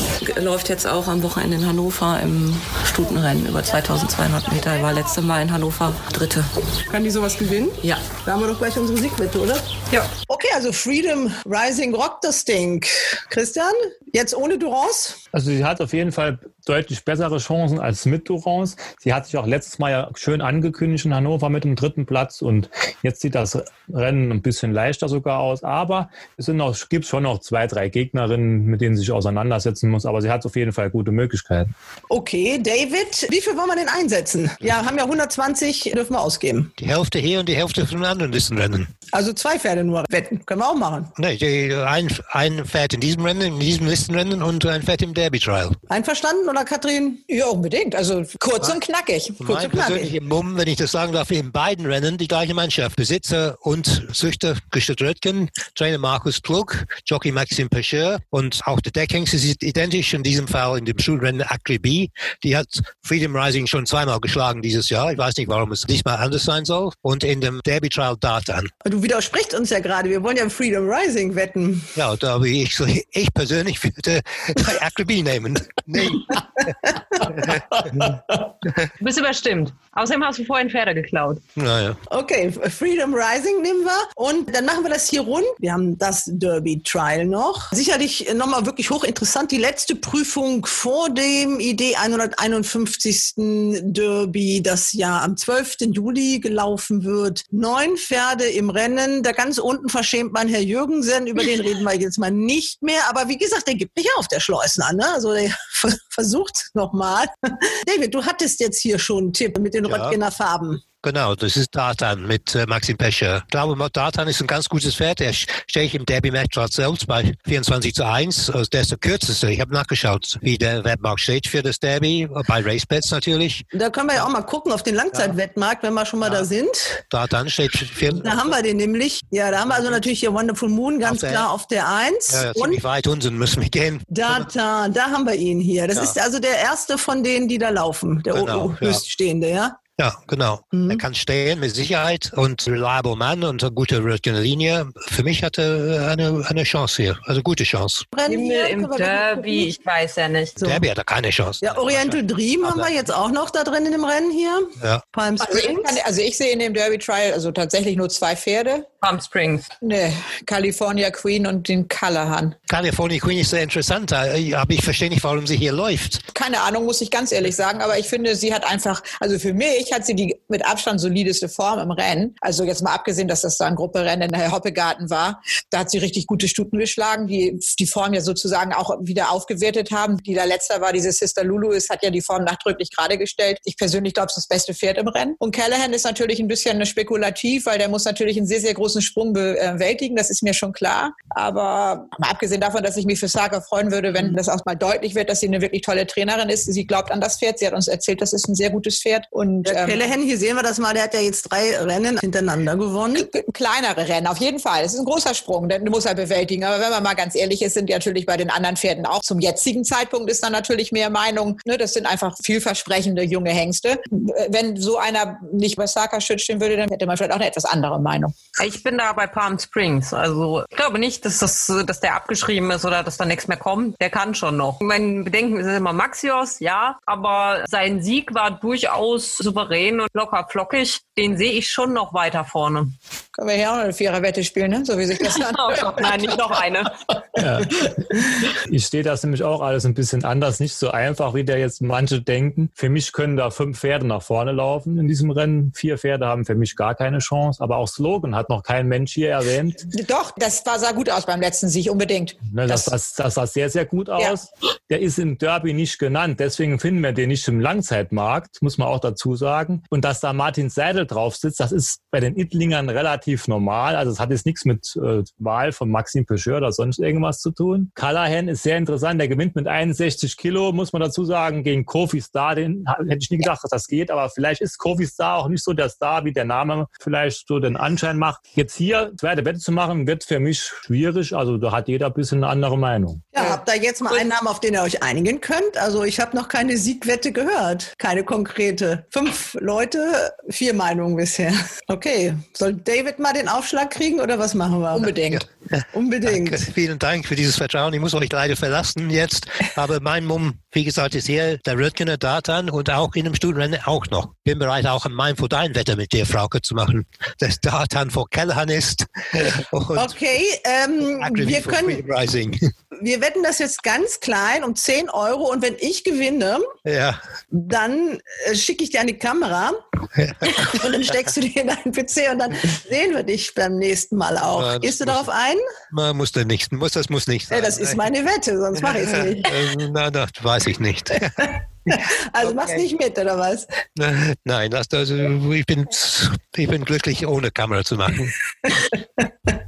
[SPEAKER 5] läuft jetzt auch am Wochenende in Hannover im Stutenrennen über 2200 Meter. War letzte Mal in Hannover Dritte.
[SPEAKER 2] Kann die sowas gewinnen?
[SPEAKER 5] Ja.
[SPEAKER 2] Da haben wir doch gleich unsere Siegwette, oder?
[SPEAKER 6] Ja.
[SPEAKER 2] Okay, also Freedom Rising rockt das Ding. Christian, jetzt ohne Durance?
[SPEAKER 9] Also sie hat auf jeden Fall deutlich bessere Chancen als mit Durance. Sie hat sich auch letztes Mal ja schön angekündigt in Hannover mit dem dritten Platz und jetzt sieht das Rennen ein bisschen leichter sogar aus. Aber es sind noch, gibt schon noch zwei, drei Gegnerinnen, mit denen sie sich auseinandersetzen muss. Aber sie hat auf jeden Fall gute Möglichkeiten.
[SPEAKER 2] Okay, David, wie viel wollen wir denn einsetzen? Ja, haben ja 120, dürfen wir ausgeben.
[SPEAKER 10] Die Hälfte hier und die Hälfte von den anderen Listenrennen.
[SPEAKER 2] Also zwei Pferde nur wetten, können wir auch machen.
[SPEAKER 10] Nee, ein, ein Pferd in diesem Rennen, in diesem Listenrennen und ein Pferd im Derby Trial.
[SPEAKER 2] Einverstanden, oder Katrin?
[SPEAKER 8] Ja, unbedingt. Also kurz und knackig. Kurz
[SPEAKER 10] mein
[SPEAKER 8] und knackig.
[SPEAKER 10] persönlicher Mumm, wenn ich das sagen darf, in beiden Rennen die gleiche Mannschaft. Besitzer und Züchter Christoph Röttgen, Trainer Markus Klug, Jockey Maxim Pecheur und auch der Deckhengst ist identisch in diesem Fall in dem Schulrennen Akribi. Die hat Freedom Rising schon zweimal geschlagen dieses Jahr. Ich weiß nicht, warum es diesmal anders sein soll. Und in dem Derby Trial Dartan.
[SPEAKER 2] Du widersprichst uns ja gerade. Wir wollen ja Freedom Rising wetten.
[SPEAKER 10] Ja, da habe ich, ich persönlich würde bei Akribi nehmen. Nee.
[SPEAKER 6] Du bist überstimmt. Außerdem hast du vorhin Pferde geklaut.
[SPEAKER 10] Naja.
[SPEAKER 2] Okay, Freedom Rising nehmen wir und dann machen wir das hier rund. Wir haben das Derby Trial noch. Sicherlich nochmal wirklich hochinteressant. Die letzte Prüfung vor dem ID 151. Derby, das ja am 12. Juli gelaufen wird. Neun Pferde im Rennen. Da ganz unten verschämt man Herr Jürgensen. Über den reden wir jetzt mal nicht mehr. Aber wie gesagt, der gibt nicht auf, der Schleusner. Ne? Also der versucht nochmal. David, du hattest jetzt hier schon einen Tipp mit den
[SPEAKER 10] Ja.
[SPEAKER 2] Röttgener Farben.
[SPEAKER 10] Genau, das ist Dartan mit äh, Maxim Pescher. Ich glaube, Dartan ist ein ganz gutes Pferd. Er stehe ich im Derby Matchplatz selbst bei 24 zu 1. Also der ist der kürzeste. Ich habe nachgeschaut, wie der Wettmarkt steht für das Derby. Bei Racebets natürlich.
[SPEAKER 2] Da können wir ja auch mal gucken auf den Langzeitwettmarkt, wenn wir schon mal da sind.
[SPEAKER 10] Dartan steht für,
[SPEAKER 2] Da haben wir den nämlich. Ja, da haben wir also natürlich hier Wonderful Moon ganz
[SPEAKER 10] Auf
[SPEAKER 2] klar auf der 1.
[SPEAKER 10] ja, ja,
[SPEAKER 2] Und
[SPEAKER 10] weit unten müssen wir gehen.
[SPEAKER 2] Data, da haben wir ihn hier. Das
[SPEAKER 10] Ja.
[SPEAKER 2] ist also der erste von denen, die da laufen. Der
[SPEAKER 10] Genau, ja.
[SPEAKER 2] höchststehende, ja?
[SPEAKER 10] Ja, genau. Er kann stehen mit Sicherheit und reliable Mann und eine gute Linie. Für mich hat er eine, eine Chance hier. Also gute Chance.
[SPEAKER 6] Himmel im Derby, ich weiß ja nicht.
[SPEAKER 10] Derby hat er keine Chance.
[SPEAKER 2] Ja, Oriental Dream haben wir jetzt auch noch da drin in dem Rennen hier.
[SPEAKER 10] Ja.
[SPEAKER 2] Palm
[SPEAKER 8] Also ich,
[SPEAKER 2] Springs.
[SPEAKER 8] kann, also ich sehe in dem Derby Trial also tatsächlich nur zwei Pferde.
[SPEAKER 6] Palm Springs.
[SPEAKER 8] Ne, California Queen und den Callahan.
[SPEAKER 10] California Queen ist sehr interessant, äh, aber ich verstehe nicht, warum sie hier läuft.
[SPEAKER 8] Keine Ahnung, muss ich ganz ehrlich sagen, aber ich finde, sie hat einfach, also für mich hat sie die mit Abstand solideste Form im Rennen. Also jetzt mal abgesehen, dass das da ein Grupperennen in der Hoppegarten war, da hat sie richtig gute Stuten geschlagen, die die Form ja sozusagen auch wieder aufgewertet haben. Die da letzter war, diese Sister Lulu, ist, hat ja die Form nachdrücklich gerade gestellt. Ich persönlich glaube, es ist das beste Pferd im Rennen. Und Callahan ist natürlich ein bisschen spekulativ, weil der muss natürlich einen sehr, sehr großen Sprung bewältigen, das ist mir schon klar. Aber mal abgesehen davon, dass ich mich für Saga freuen würde, wenn das auch mal deutlich wird, dass sie eine wirklich tolle Trainerin ist. Sie glaubt an das Pferd. Sie hat uns erzählt, das ist ein sehr gutes Pferd. Und ähm,
[SPEAKER 2] Callahan, hier sehen wir das mal, der hat ja jetzt drei Rennen hintereinander gewonnen.
[SPEAKER 8] kleinere Rennen, auf jeden Fall. Es ist ein großer Sprung, den muss er bewältigen. Aber wenn man mal ganz ehrlich ist, sind die natürlich bei den anderen Pferden auch zum jetzigen Zeitpunkt ist dann natürlich mehr Meinung. Ne, das sind einfach vielversprechende junge Hengste. Wenn so einer nicht bei Saka Schütz stehen würde, dann hätte man vielleicht auch eine etwas andere Meinung.
[SPEAKER 6] Ich bin da bei Palm Springs. Also ich glaube nicht, dass, das, dass der abgeschrieben ist oder dass da nichts mehr kommt. Der kann schon noch. Mein Bedenken ist immer Maxios, ja. Aber sein Sieg war durchaus souverän und locker flockig. Den sehe ich schon noch weiter vorne.
[SPEAKER 8] Können wir hier auch noch eine Viererwette spielen, ne? so wie sich das anhört.
[SPEAKER 6] Nein, nicht noch eine.
[SPEAKER 9] Ja. Ich sehe das nämlich auch alles ein bisschen anders, nicht so einfach, wie der jetzt manche denken. Für mich können da fünf Pferde nach vorne laufen in diesem Rennen. Vier Pferde haben für mich gar keine Chance. Aber auch Slogan hat noch kein Mensch hier erwähnt.
[SPEAKER 8] Doch, das war, sah gut aus beim letzten Sieg, unbedingt.
[SPEAKER 9] Ne, das, das, das sah sehr, sehr gut aus. Der ist im Derby nicht genannt, deswegen finden wir den nicht im Langzeitmarkt, muss man auch dazu sagen. Und dass da Martin Seidel drauf sitzt, das ist bei den Idlingern relativ normal. Also es hat jetzt nichts mit äh, Wahl von Maxim Peugeot oder sonst irgendwas zu tun. Callahan ist sehr interessant, der gewinnt mit 61 Kilo, muss man dazu sagen, gegen Kofi Star. Den hätte ich nie gedacht, dass das geht, aber vielleicht ist Kofi Star auch nicht so der Star, wie der Name vielleicht so den Anschein macht. Jetzt hier zweite Wette zu machen, wird für mich schwierig. Also da hat jeder ein bisschen eine andere Meinung.
[SPEAKER 2] Ja, habt ihr jetzt mal einen Namen, auf den ihr euch einigen könnt? Also ich habe noch keine Siegwette gehört. Keine konkrete. Fünf Leute, vier Meinungen bisher. Okay. Soll David mal den Aufschlag kriegen oder was machen wir?
[SPEAKER 8] Unbedingt.
[SPEAKER 2] Unbedingt.
[SPEAKER 10] Danke. Vielen Dank für dieses Vertrauen. Ich muss euch leider verlassen jetzt. Aber mein Mumm, wie gesagt, ist hier der Röttgener Datan und auch in dem Studienrennen auch noch. Bin bereit, auch ein Mein vor dein Wetter mit dir, Frauke, zu machen. Das Datan vor Callahan ist.
[SPEAKER 2] Okay, ähm, wir können, wir wetten das jetzt ganz klein um 10 Euro und wenn ich gewinne,
[SPEAKER 10] Ja.
[SPEAKER 2] dann äh, schicke ich dir an die Kamera und dann steckst du dir in deinen PC und dann sehen wir dich beim nächsten Mal auch.
[SPEAKER 10] Das
[SPEAKER 2] Gehst du
[SPEAKER 10] muss-
[SPEAKER 2] darauf ein?
[SPEAKER 10] Man muss das nicht, muss, das muss nicht sein.
[SPEAKER 2] Ja, das ist meine Wette, sonst mache ich es nicht.
[SPEAKER 10] Äh, Na, das weiß ich nicht.
[SPEAKER 2] Also machst nicht mit, oder was?
[SPEAKER 10] Nein, das, das, ich, bin, ich bin glücklich, ohne Kamera zu machen.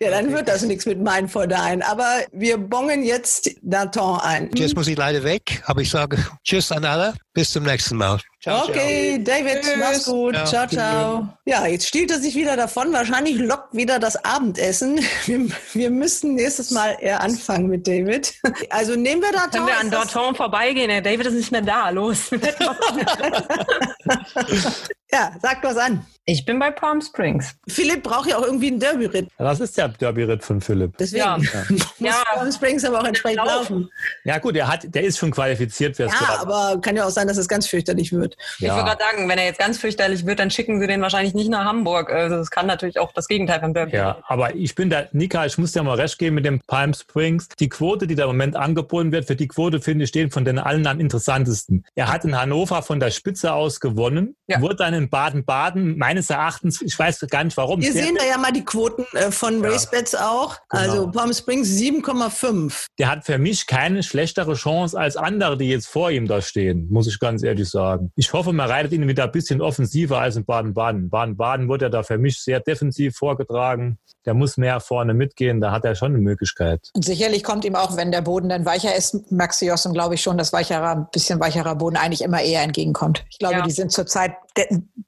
[SPEAKER 2] ja, dann wird das nichts mit mein vor dein. Aber wir bongen jetzt Danton ein.
[SPEAKER 10] Jetzt muss ich leider weg, aber ich sage Tschüss an alle. Bis zum nächsten Mal.
[SPEAKER 2] Ciao, okay, ciao. David, Tschüss. mach's gut. Ja. Ciao, ciao. Ja, jetzt stiehlt er sich wieder davon. Wahrscheinlich lockt wieder das Abendessen. Wir, wir müssen nächstes Mal eher anfangen mit David. Also nehmen wir Danton.
[SPEAKER 6] Können wir an Danton vorbeigehen? Der David ist nicht mehr da. Los.
[SPEAKER 2] ja, sag was an.
[SPEAKER 6] Ich bin bei Palm Springs.
[SPEAKER 2] Philipp braucht ja auch irgendwie einen Derby-Ritt.
[SPEAKER 9] Das ist der Derby-Ritt von Philipp.
[SPEAKER 2] Deswegen ja. muss ja. Palm Springs aber auch entsprechend laufen.
[SPEAKER 9] Ja gut, der, hat, der ist schon qualifiziert.
[SPEAKER 2] Ja, aber kann ja auch sein, dass es ganz fürchterlich wird.
[SPEAKER 6] Ja. Ich würde gerade sagen, wenn er jetzt ganz fürchterlich wird, dann schicken sie den wahrscheinlich nicht nach Hamburg. Also das kann natürlich auch das Gegenteil von Derby
[SPEAKER 9] Ja, aber ich bin da, Nika, ich muss dir mal recht geben mit dem Palm Springs. Die Quote, die da im Moment angeboten wird, für die Quote finde ich stehen von den allen am interessantesten. Er hat in Hannover von der Spitze aus gewonnen, ja. wurde dann in Baden-Baden meines Erachtens, ich weiß gar nicht warum.
[SPEAKER 2] Wir sehen da ja mal die Quoten äh, von ja. RaceBets auch. Genau. Also Palm Springs 7,5.
[SPEAKER 9] Der hat für mich keine schlechtere Chance als andere, die jetzt vor ihm da stehen, muss ich ganz ehrlich sagen. Ich hoffe, man reitet ihn wieder ein bisschen offensiver als in Baden-Baden. Baden-Baden wurde er da für mich sehr defensiv vorgetragen der muss mehr vorne mitgehen, da hat er schon eine Möglichkeit.
[SPEAKER 8] Und sicherlich kommt ihm auch, wenn der Boden dann weicher ist, Maxi Jossen, glaube ich schon, dass weicherer, ein bisschen weicherer Boden eigentlich immer eher entgegenkommt. Ich glaube, ja. die sind zurzeit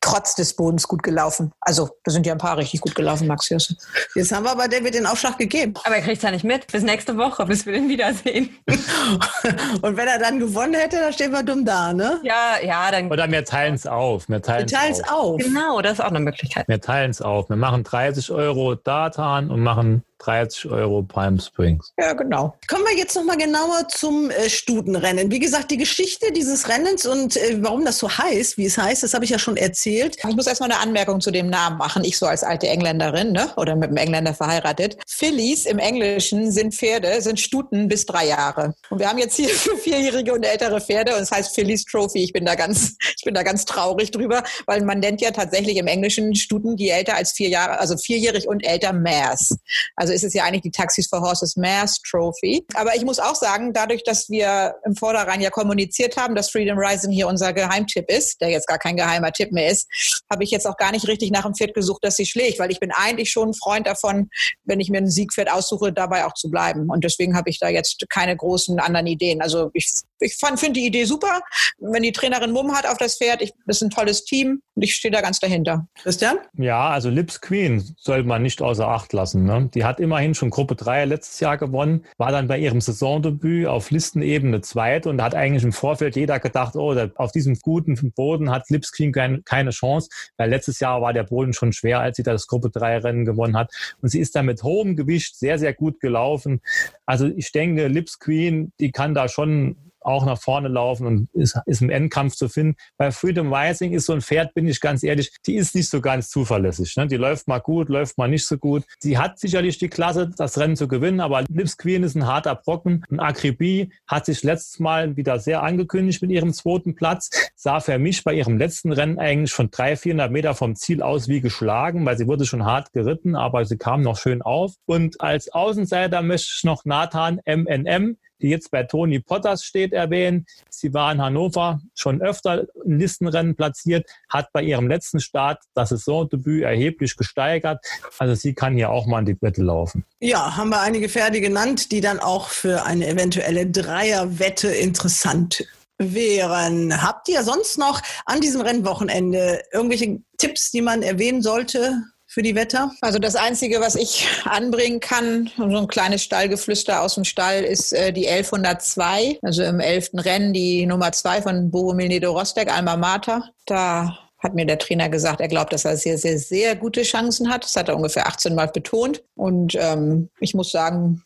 [SPEAKER 8] trotz des Bodens gut gelaufen. Also, da sind ja ein paar richtig gut gelaufen, Maxi Jossen.
[SPEAKER 2] Jetzt haben wir aber David den Aufschlag gegeben.
[SPEAKER 6] Aber er kriegt es ja nicht mit. Bis nächste Woche, bis wir den wiedersehen.
[SPEAKER 2] Und wenn er dann gewonnen hätte, dann stehen wir dumm da, ne?
[SPEAKER 6] Ja, ja, dann.
[SPEAKER 9] Oder wir teilen es auf. Wir teilen
[SPEAKER 2] es auf. auf.
[SPEAKER 6] Genau, das ist auch eine Möglichkeit.
[SPEAKER 9] Wir teilen es auf. Wir machen 30 Euro da Satan und machen 30 Euro Palm Springs.
[SPEAKER 2] Ja, genau. Kommen wir jetzt nochmal genauer zum äh, Stutenrennen. Wie gesagt, die Geschichte dieses Rennens und äh, warum das so heißt, wie es heißt, das habe ich ja schon erzählt.
[SPEAKER 8] Ich muss erstmal eine Anmerkung zu dem Namen machen. Ich so als alte Engländerin ne? oder mit einem Engländer verheiratet. Fillies im Englischen sind Pferde, sind Stuten bis drei Jahre. Und wir haben jetzt hier vierjährige und ältere Pferde und es heißt Fillies Trophy. Ich bin da ganz, ich bin da ganz traurig drüber, weil man nennt ja tatsächlich im Englischen Stuten, die älter als vier Jahre, also vierjährig und älter Mares. Also also ist es ja eigentlich die Taxis for Horses Mass Trophy. Aber ich muss auch sagen, dadurch, dass wir im Vorderrhein ja kommuniziert haben, dass Freedom Rising hier unser Geheimtipp ist, der jetzt gar kein geheimer Tipp mehr ist, habe ich jetzt auch gar nicht richtig nach dem Pferd gesucht, dass sie schlägt, weil ich bin eigentlich schon ein Freund davon, wenn ich mir ein Siegpferd aussuche, dabei auch zu bleiben. Und deswegen habe ich da jetzt keine großen anderen Ideen. Also ich, ich finde die Idee super. Wenn die Trainerin Mumm hat auf das Pferd, ich, das ist ein tolles Team und ich stehe da ganz dahinter.
[SPEAKER 2] Christian?
[SPEAKER 9] Ja, also Lips Queen sollte man nicht außer Acht lassen. Ne? Die hat immerhin schon Gruppe 3 letztes Jahr gewonnen, war dann bei ihrem Saisondebüt auf Listenebene zweit und hat eigentlich im Vorfeld jeder gedacht, oh, auf diesem guten Boden hat Lipscreen kein, keine Chance, weil letztes Jahr war der Boden schon schwer, als sie das Gruppe 3 Rennen gewonnen hat. Und sie ist dann mit hohem Gewicht sehr, sehr gut gelaufen. Also ich denke, Lipscreen, die kann da schon auch nach vorne laufen und ist, ist im Endkampf zu finden. Bei Freedom Rising ist so ein Pferd, bin ich ganz ehrlich, die ist nicht so ganz zuverlässig. Ne? Die läuft mal gut, läuft mal nicht so gut. Sie hat sicherlich die Klasse, das Rennen zu gewinnen, aber Lips Queen ist ein harter Brocken. Und Akribie hat sich letztes Mal wieder sehr angekündigt mit ihrem zweiten Platz, sah für mich bei ihrem letzten Rennen eigentlich von 300, 400 Meter vom Ziel aus wie geschlagen, weil sie wurde schon hart geritten, aber sie kam noch schön auf. Und als Außenseiter möchte ich noch Nathan MNM die jetzt bei Tony Potters steht, erwähnen. Sie war in Hannover schon öfter in Listenrennen platziert, hat bei ihrem letzten Start das Saisondebüt erheblich gesteigert. Also sie kann hier auch mal in die Wette laufen.
[SPEAKER 2] Ja, haben wir einige Pferde genannt, die dann auch für eine eventuelle Dreierwette interessant wären. Habt ihr sonst noch an diesem Rennwochenende irgendwelche Tipps, die man erwähnen sollte? Für die Wetter?
[SPEAKER 8] Also das Einzige, was ich anbringen kann, so ein kleines Stallgeflüster aus dem Stall, ist äh, die 1102, also im 11. Rennen die Nummer 2 von Boromir Nedo Rostek, Alma Mater. Da hat mir der Trainer gesagt, er glaubt, dass er sehr, sehr, sehr gute Chancen hat. Das hat er ungefähr 18 Mal betont. Und ähm, ich muss sagen,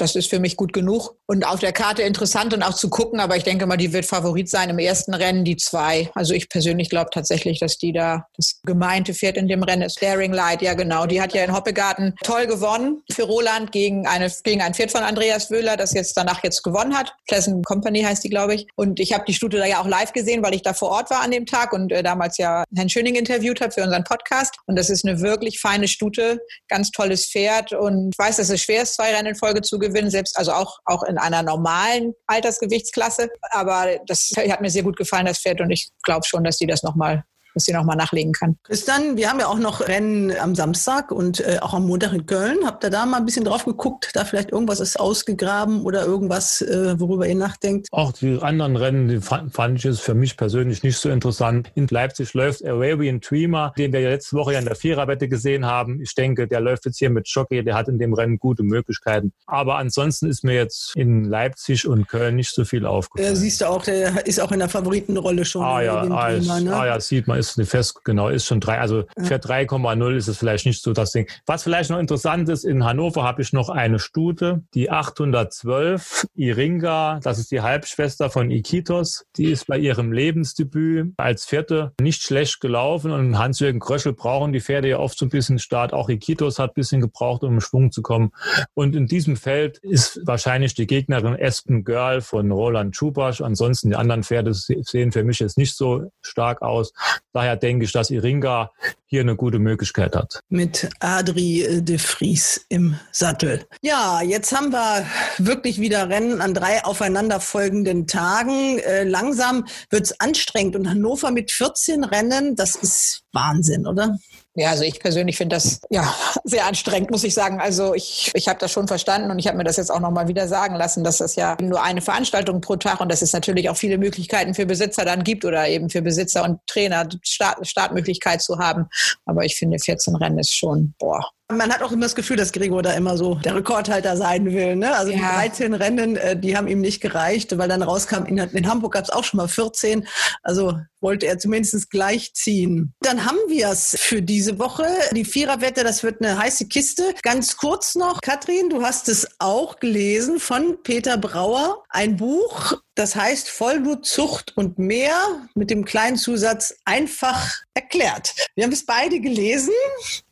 [SPEAKER 8] das ist für mich gut genug. Und auf der Karte interessant und auch zu gucken, aber ich denke mal, die wird Favorit sein im ersten Rennen, die zwei. Also ich persönlich glaube tatsächlich, dass die da das gemeinte Pferd in dem Rennen ist. Daring Light, ja genau. Die hat ja in Hoppegarten toll gewonnen für Roland gegen, eine, gegen ein Pferd von Andreas Wöhler, das jetzt danach jetzt gewonnen hat. Pleasant Company heißt die, glaube ich. Und ich habe die Stute da ja auch live gesehen, weil ich da vor Ort war an dem Tag und äh, damals ja Herrn Schöning interviewt habe für unseren Podcast. Und das ist eine wirklich feine Stute, ganz tolles Pferd. Und ich weiß, dass es schwer ist, zwei Rennen in Folge zu gewinnen, selbst also auch, auch in einer normalen Altersgewichtsklasse. Aber das hat mir sehr gut gefallen, das Pferd. Und ich glaube schon, dass die das nochmal dass sie nochmal nachlegen kann.
[SPEAKER 2] Christian, wir haben ja auch noch Rennen am Samstag und äh, auch am Montag in Köln. Habt ihr da mal ein bisschen drauf geguckt, da vielleicht irgendwas ist ausgegraben oder irgendwas, äh, worüber ihr nachdenkt?
[SPEAKER 9] Auch die anderen Rennen, die fand, fand ich es für mich persönlich nicht so interessant. In Leipzig läuft Arabian Dreamer, den wir ja letzte Woche ja in der Viererwette gesehen haben. Ich denke, der läuft jetzt hier mit Jockey, der hat in dem Rennen gute Möglichkeiten. Aber ansonsten ist mir jetzt in Leipzig und Köln nicht so viel aufgefallen.
[SPEAKER 2] Äh, siehst du auch, der ist auch in der Favoritenrolle schon.
[SPEAKER 9] Ah ja, ah, ist,
[SPEAKER 2] Dreamer, ne?
[SPEAKER 9] ah ja, sieht man, ist eine fest, genau, ist schon drei. Also für 3,0 ist es vielleicht nicht so das Ding. Was vielleicht noch interessant ist, in Hannover habe ich noch eine Stute, die 812, Iringa, das ist die Halbschwester von Ikitos. Die ist bei ihrem Lebensdebüt als Vierte nicht schlecht gelaufen und Hans-Jürgen Kröschel brauchen die Pferde ja oft so ein bisschen Start. Auch Ikitos hat ein bisschen gebraucht, um im Schwung zu kommen. Und in diesem Feld ist wahrscheinlich die Gegnerin Espen Girl von Roland Schubasch. Ansonsten die anderen Pferde sehen für mich jetzt nicht so stark aus. Daher denke ich, dass Iringa hier eine gute Möglichkeit hat.
[SPEAKER 2] Mit Adri de Vries im Sattel. Ja, jetzt haben wir wirklich wieder Rennen an drei aufeinanderfolgenden Tagen. Äh, langsam wird's anstrengend und Hannover mit 14 Rennen, das ist Wahnsinn, oder?
[SPEAKER 8] Ja, also ich persönlich finde das ja sehr anstrengend, muss ich sagen. Also ich, ich habe das schon verstanden und ich habe mir das jetzt auch nochmal wieder sagen lassen, dass das ja nur eine Veranstaltung pro Tag und dass es natürlich auch viele Möglichkeiten für Besitzer dann gibt oder eben für Besitzer und Trainer Start, Startmöglichkeit zu haben. Aber ich finde 14 Rennen ist schon, boah,
[SPEAKER 2] man hat auch immer das Gefühl, dass Gregor da immer so der Rekordhalter sein will. Ne? Also ja. die 13 Rennen, äh, die haben ihm nicht gereicht, weil dann rauskam, in, in Hamburg gab es auch schon mal 14. Also wollte er zumindest gleich ziehen. Dann haben wir es für diese Woche. Die Viererwette, das wird eine heiße Kiste. Ganz kurz noch, Katrin, du hast es auch gelesen von Peter Brauer. Ein Buch, das heißt Vollblutzucht und mehr mit dem kleinen Zusatz einfach erklärt. Wir haben es beide gelesen.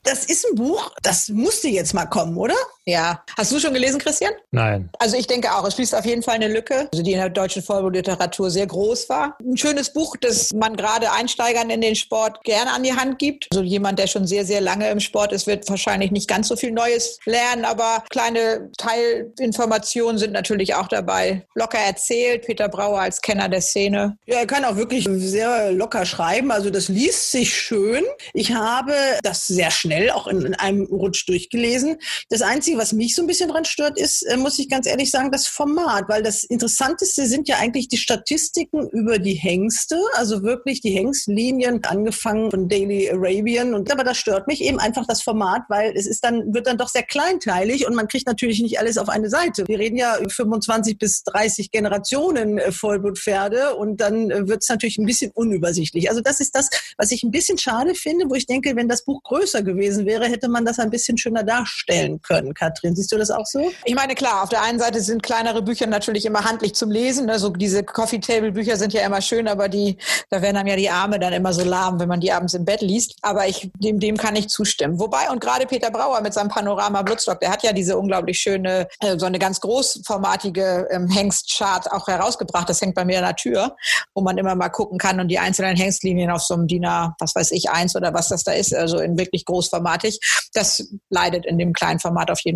[SPEAKER 2] Das ist ein Buch, das musste jetzt mal kommen, oder?
[SPEAKER 8] Ja. Hast du schon gelesen, Christian?
[SPEAKER 9] Nein.
[SPEAKER 8] Also ich denke auch, es schließt auf jeden Fall eine Lücke, also die in der deutschen Vollblutliteratur sehr groß war. Ein schönes Buch, das man gerade Einsteigern in den Sport gerne an die Hand gibt. Also jemand, der schon sehr, sehr lange im Sport ist, wird wahrscheinlich nicht ganz so viel Neues lernen, aber kleine Teilinformationen sind natürlich auch dabei. Locker erzählt, Peter Brauer als Kenner der Szene.
[SPEAKER 2] Ja, er kann auch wirklich sehr locker schreiben. Also das liest sich schön. Ich habe das sehr schnell auch in, in einem Rutsch durchgelesen. Das Einzige, was mich so ein bisschen dran stört, ist, äh, muss ich ganz ehrlich sagen, das Format, weil das Interessanteste sind ja eigentlich die Statistiken über die Hengste, also wirklich die Hengstlinien, angefangen von Daily Arabian. Und aber das stört mich eben einfach das Format, weil es ist dann, wird dann doch sehr kleinteilig und man kriegt natürlich nicht alles auf eine Seite. Wir reden ja 25 bis 30 Generationen äh, Vollblutpferde und dann äh, wird es natürlich ein bisschen unübersichtlich. Also das ist das, was ich ein bisschen schade finde, wo ich denke, wenn das Buch größer gewesen wäre, hätte man das ein bisschen schöner darstellen können. Katrin, siehst du das auch so?
[SPEAKER 8] Ich meine, klar, auf der einen Seite sind kleinere Bücher natürlich immer handlich zum Lesen. Also diese Coffee Table Bücher sind ja immer schön, aber die, da werden einem ja die Arme dann immer so lahm, wenn man die abends im Bett liest. Aber ich, dem, dem kann ich zustimmen. Wobei, und gerade Peter Brauer mit seinem Panorama Bloodstock, der hat ja diese unglaublich schöne, äh, so eine ganz großformatige ähm, Hengstchart auch herausgebracht. Das hängt bei mir an der Tür, wo man immer mal gucken kann und die einzelnen Hengstlinien auf so einem DIN A, was weiß ich, eins oder was das da ist, also in wirklich großformatig. Das leidet in dem kleinen Format auf jeden Fall.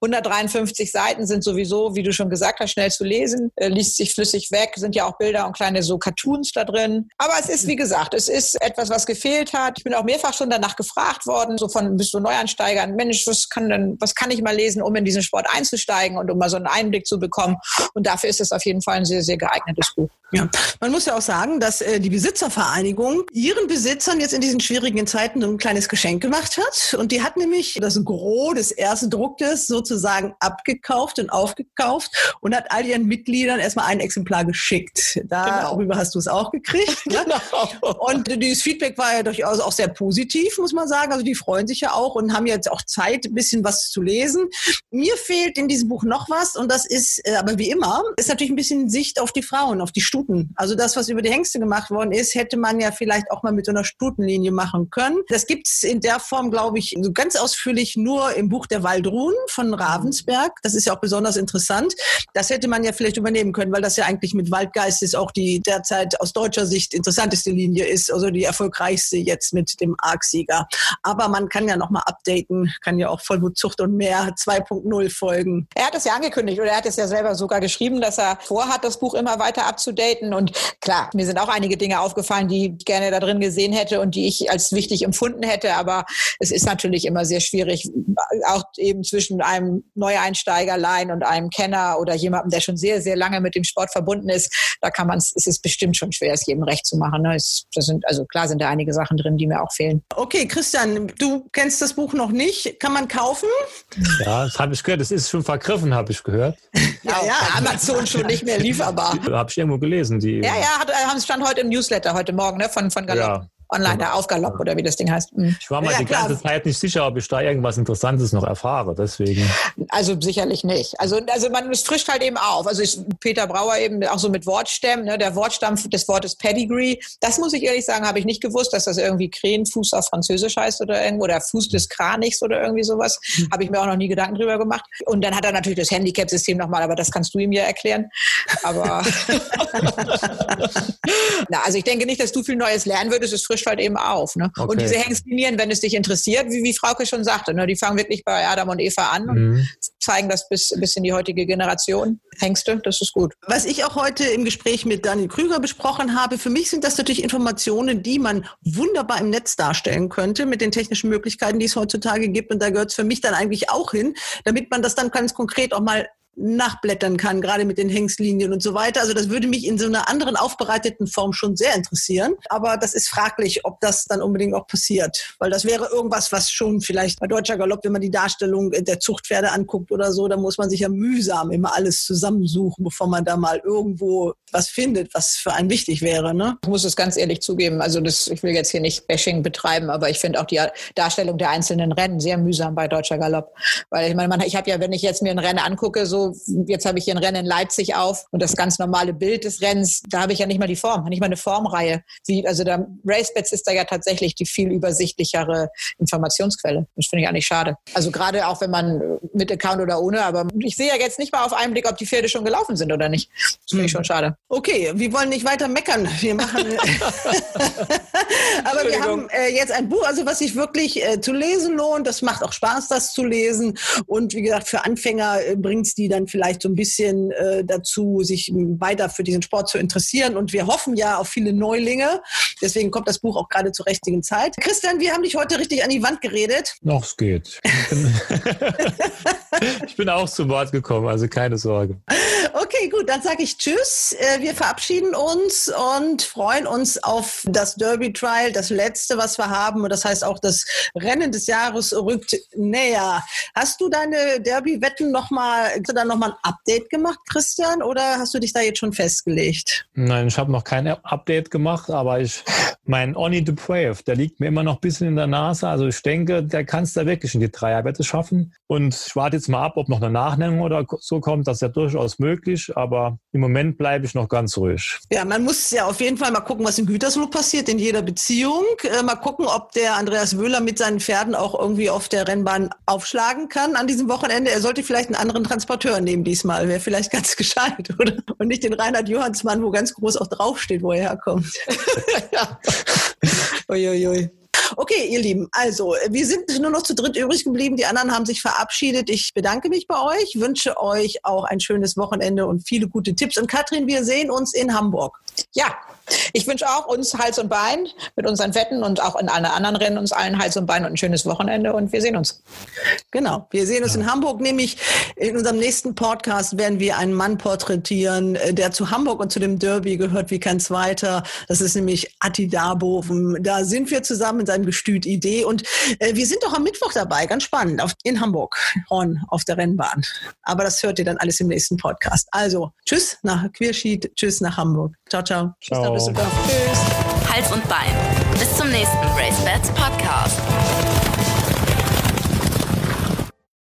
[SPEAKER 8] 153 Seiten sind sowieso, wie du schon gesagt hast, schnell zu lesen, äh, liest sich flüssig weg, sind ja auch Bilder und kleine so Cartoons da drin. Aber es ist, wie gesagt, es ist etwas, was gefehlt hat. Ich bin auch mehrfach schon danach gefragt worden, so von bis so Neuansteigern, Mensch, was kann denn, was kann ich mal lesen, um in diesen Sport einzusteigen und um mal so einen Einblick zu bekommen? Und dafür ist es auf jeden Fall ein sehr, sehr geeignetes Buch.
[SPEAKER 2] Ja, man muss ja auch sagen, dass äh, die Besitzervereinigung ihren Besitzern jetzt in diesen schwierigen Zeiten so ein kleines Geschenk gemacht hat. Und die hat nämlich das Gros des ersten Drucktes sozusagen abgekauft und aufgekauft und hat all ihren Mitgliedern erstmal ein Exemplar geschickt. Darüber genau. hast du es auch gekriegt. Ne? genau. Und dieses Feedback war ja durchaus auch sehr positiv, muss man sagen. Also die freuen sich ja auch und haben jetzt auch Zeit, ein bisschen was zu lesen. Mir fehlt in diesem Buch noch was und das ist, äh, aber wie immer, ist natürlich ein bisschen Sicht auf die Frauen, auf die Stuten. Also das, was über die Hengste gemacht worden ist, hätte man ja vielleicht auch mal mit so einer Stutenlinie machen können. Das gibt's in der Form, glaube ich, so ganz ausführlich nur im Buch der Waldruf Gudrun von Ravensberg. Das ist ja auch besonders interessant. Das hätte man ja vielleicht übernehmen können, weil das ja eigentlich mit Waldgeist ist auch die derzeit aus deutscher Sicht interessanteste Linie ist, also die erfolgreichste jetzt mit dem Arc-Sieger. Aber man kann ja nochmal updaten, kann ja auch Vollblutzucht und mehr 2.0 folgen.
[SPEAKER 8] Er hat es ja angekündigt oder er hat es ja selber sogar geschrieben, dass er vorhat, das Buch immer weiter abzudaten. Und klar, mir sind auch einige Dinge aufgefallen, die ich gerne da drin gesehen hätte und die ich als wichtig empfunden hätte. Aber es ist natürlich immer sehr schwierig, auch eben zwischen einem Neueinsteigerlein und einem Kenner oder jemandem, der schon sehr, sehr lange mit dem Sport verbunden ist. Da kann man es, ist es bestimmt schon schwer, es jedem recht zu machen. Ne? Es, das sind, also klar sind da einige Sachen drin, die mir auch fehlen.
[SPEAKER 2] Okay, Christian, du kennst das Buch noch nicht. Kann man kaufen?
[SPEAKER 9] Ja, das habe ich gehört. Es ist schon vergriffen, habe ich gehört.
[SPEAKER 8] Ja, ja, Amazon schon nicht mehr lieferbar.
[SPEAKER 9] Habe ich irgendwo gelesen. Die,
[SPEAKER 8] Ja, ja, hat, äh, stand heute im Newsletter heute Morgen ne, von, von Galopp.
[SPEAKER 9] Ja.
[SPEAKER 8] Online, da auf Galopp oder wie das Ding heißt. Mhm.
[SPEAKER 9] Ich war mal
[SPEAKER 8] Ja,
[SPEAKER 9] die
[SPEAKER 8] klar.
[SPEAKER 9] ganze Zeit nicht sicher, ob ich da irgendwas Interessantes noch erfahre. Deswegen.
[SPEAKER 8] Also sicherlich nicht. Also, also man frischt halt eben auf. Also ich, Peter Brauer eben auch so mit Wortstämmen, ne, der Wortstamm des Wortes Pedigree. Das muss ich ehrlich sagen, habe ich nicht gewusst, dass das irgendwie Krähenfuß auf Französisch heißt oder irgendwo oder Fuß des Kranichs oder irgendwie sowas. Habe ich mir auch noch nie Gedanken drüber gemacht. Und dann hat er natürlich das Handicap-System nochmal, aber das kannst du ihm ja erklären. Aber Na, also ich denke nicht, dass du viel Neues lernen würdest. Es frischt halt eben auf. Ne?
[SPEAKER 9] Okay.
[SPEAKER 8] Und diese Hengstlinien, wenn es dich interessiert, wie, wie Frauke schon sagte, ne, die fangen wirklich bei Adam und Eva an und
[SPEAKER 9] Mhm.
[SPEAKER 8] zeigen das bis, bis in die heutige Generation. Hengste, das ist gut.
[SPEAKER 2] Was ich auch heute im Gespräch mit Daniel Krüger besprochen habe, für mich sind das natürlich Informationen, die man wunderbar im Netz darstellen könnte mit den technischen Möglichkeiten, die es heutzutage gibt. Und da gehört es für mich dann eigentlich auch hin, damit man das dann ganz konkret auch mal nachblättern kann, gerade mit den Hengstlinien und so weiter. Also das würde mich in so einer anderen aufbereiteten Form schon sehr interessieren. Aber das ist fraglich, ob das dann unbedingt auch passiert. Weil das wäre irgendwas, was schon vielleicht bei Deutscher Galopp, wenn man die Darstellung der Zuchtpferde anguckt oder so, da muss man sich ja mühsam immer alles zusammensuchen, bevor man da mal irgendwo was findet, was für einen wichtig wäre. Ne?
[SPEAKER 8] Ich muss es ganz ehrlich zugeben. Also das, ich will jetzt hier nicht Bashing betreiben, aber ich finde auch die Darstellung der einzelnen Rennen sehr mühsam bei Deutscher Galopp. Weil ich meine, ich habe ja, wenn ich jetzt mir ein Rennen angucke, so jetzt habe ich hier ein Rennen in Leipzig auf und das ganz normale Bild des Rennens, da habe ich ja nicht mal die Form, nicht mal eine Formreihe. Wie, also der RaceBets ist da ja tatsächlich die viel übersichtlichere Informationsquelle. Das finde ich eigentlich schade. Also gerade auch wenn man mit Account oder ohne, aber ich sehe ja jetzt nicht mal auf einen Blick, ob die Pferde schon gelaufen sind oder nicht. Das finde ich schon schade.
[SPEAKER 2] Okay, wir wollen nicht weiter meckern. Wir machen. Aber wir haben äh, jetzt ein Buch, also was sich wirklich äh, zu lesen lohnt. Das macht auch Spaß, das zu lesen. Und wie gesagt, für Anfänger äh, bringt es die dann vielleicht so ein bisschen äh, dazu, sich weiter für diesen Sport zu interessieren. Und wir hoffen ja auf viele Neulinge. Deswegen kommt das Buch auch gerade zur richtigen Zeit. Christian, wir haben dich heute richtig an die Wand geredet.
[SPEAKER 9] Noch es geht. Ich bin, auch zu Wort gekommen, also keine Sorge.
[SPEAKER 2] Okay, gut, dann sage ich Tschüss. Äh, Wir verabschieden uns und freuen uns auf das Derby Trial, das letzte, was wir haben. Und das heißt auch, das Rennen des Jahres rückt näher. Hast du deine Derby-Wetten nochmal, hast du da nochmal ein Update gemacht, Christian, oder hast du dich da jetzt schon festgelegt?
[SPEAKER 9] Nein, ich habe noch kein Update gemacht, aber ich, mein Oni the Brave, der liegt mir immer noch ein bisschen in der Nase. Also ich denke, der kann es da wirklich in die Dreierwette schaffen. Und ich warte jetzt mal ab, ob noch eine Nachnennung oder so kommt. Das ist ja durchaus möglich, aber im Moment bleibe ich noch ganz ruhig.
[SPEAKER 2] Ja, man muss ja auf jeden Fall mal gucken, was in Gütersloh passiert, in jeder Beziehung. Äh, mal gucken, ob der Andreas Wöhler mit seinen Pferden auch irgendwie auf der Rennbahn aufschlagen kann an diesem Wochenende. Er sollte vielleicht einen anderen Transporteur nehmen diesmal. Wäre vielleicht ganz gescheit, oder? Und nicht den Reinhard Johansmann, wo ganz groß auch draufsteht, wo er herkommt. ja. Uiuiui. Okay, ihr Lieben, also wir sind nur noch zu dritt übrig geblieben. Die anderen haben sich verabschiedet. Ich bedanke mich bei euch, wünsche euch auch ein schönes Wochenende und viele gute Tipps. Und Katrin, wir sehen uns in Hamburg.
[SPEAKER 8] Ja, ich wünsche auch uns Hals und Bein mit unseren Wetten und auch in allen anderen Rennen uns allen Hals und Bein und ein schönes Wochenende und wir sehen uns.
[SPEAKER 2] Genau, wir sehen uns in Hamburg, nämlich in unserem nächsten Podcast werden wir einen Mann porträtieren, äh, der zu Hamburg und zu dem Derby gehört wie kein zweiter. Das ist nämlich Atti Darboven. Da sind wir zusammen in seinem Gestüt Idee und äh, wir sind doch am Mittwoch dabei, ganz spannend, in Hamburg, Horn auf der Rennbahn. Aber das hört ihr dann alles im nächsten Podcast. Also, tschüss nach Queerschied, tschüss nach Hamburg. Ciao, ciao. Tschüss nach
[SPEAKER 9] Ciao.
[SPEAKER 2] Tschüss.
[SPEAKER 1] Hals und Bein. Bis zum nächsten Race Bats Podcast.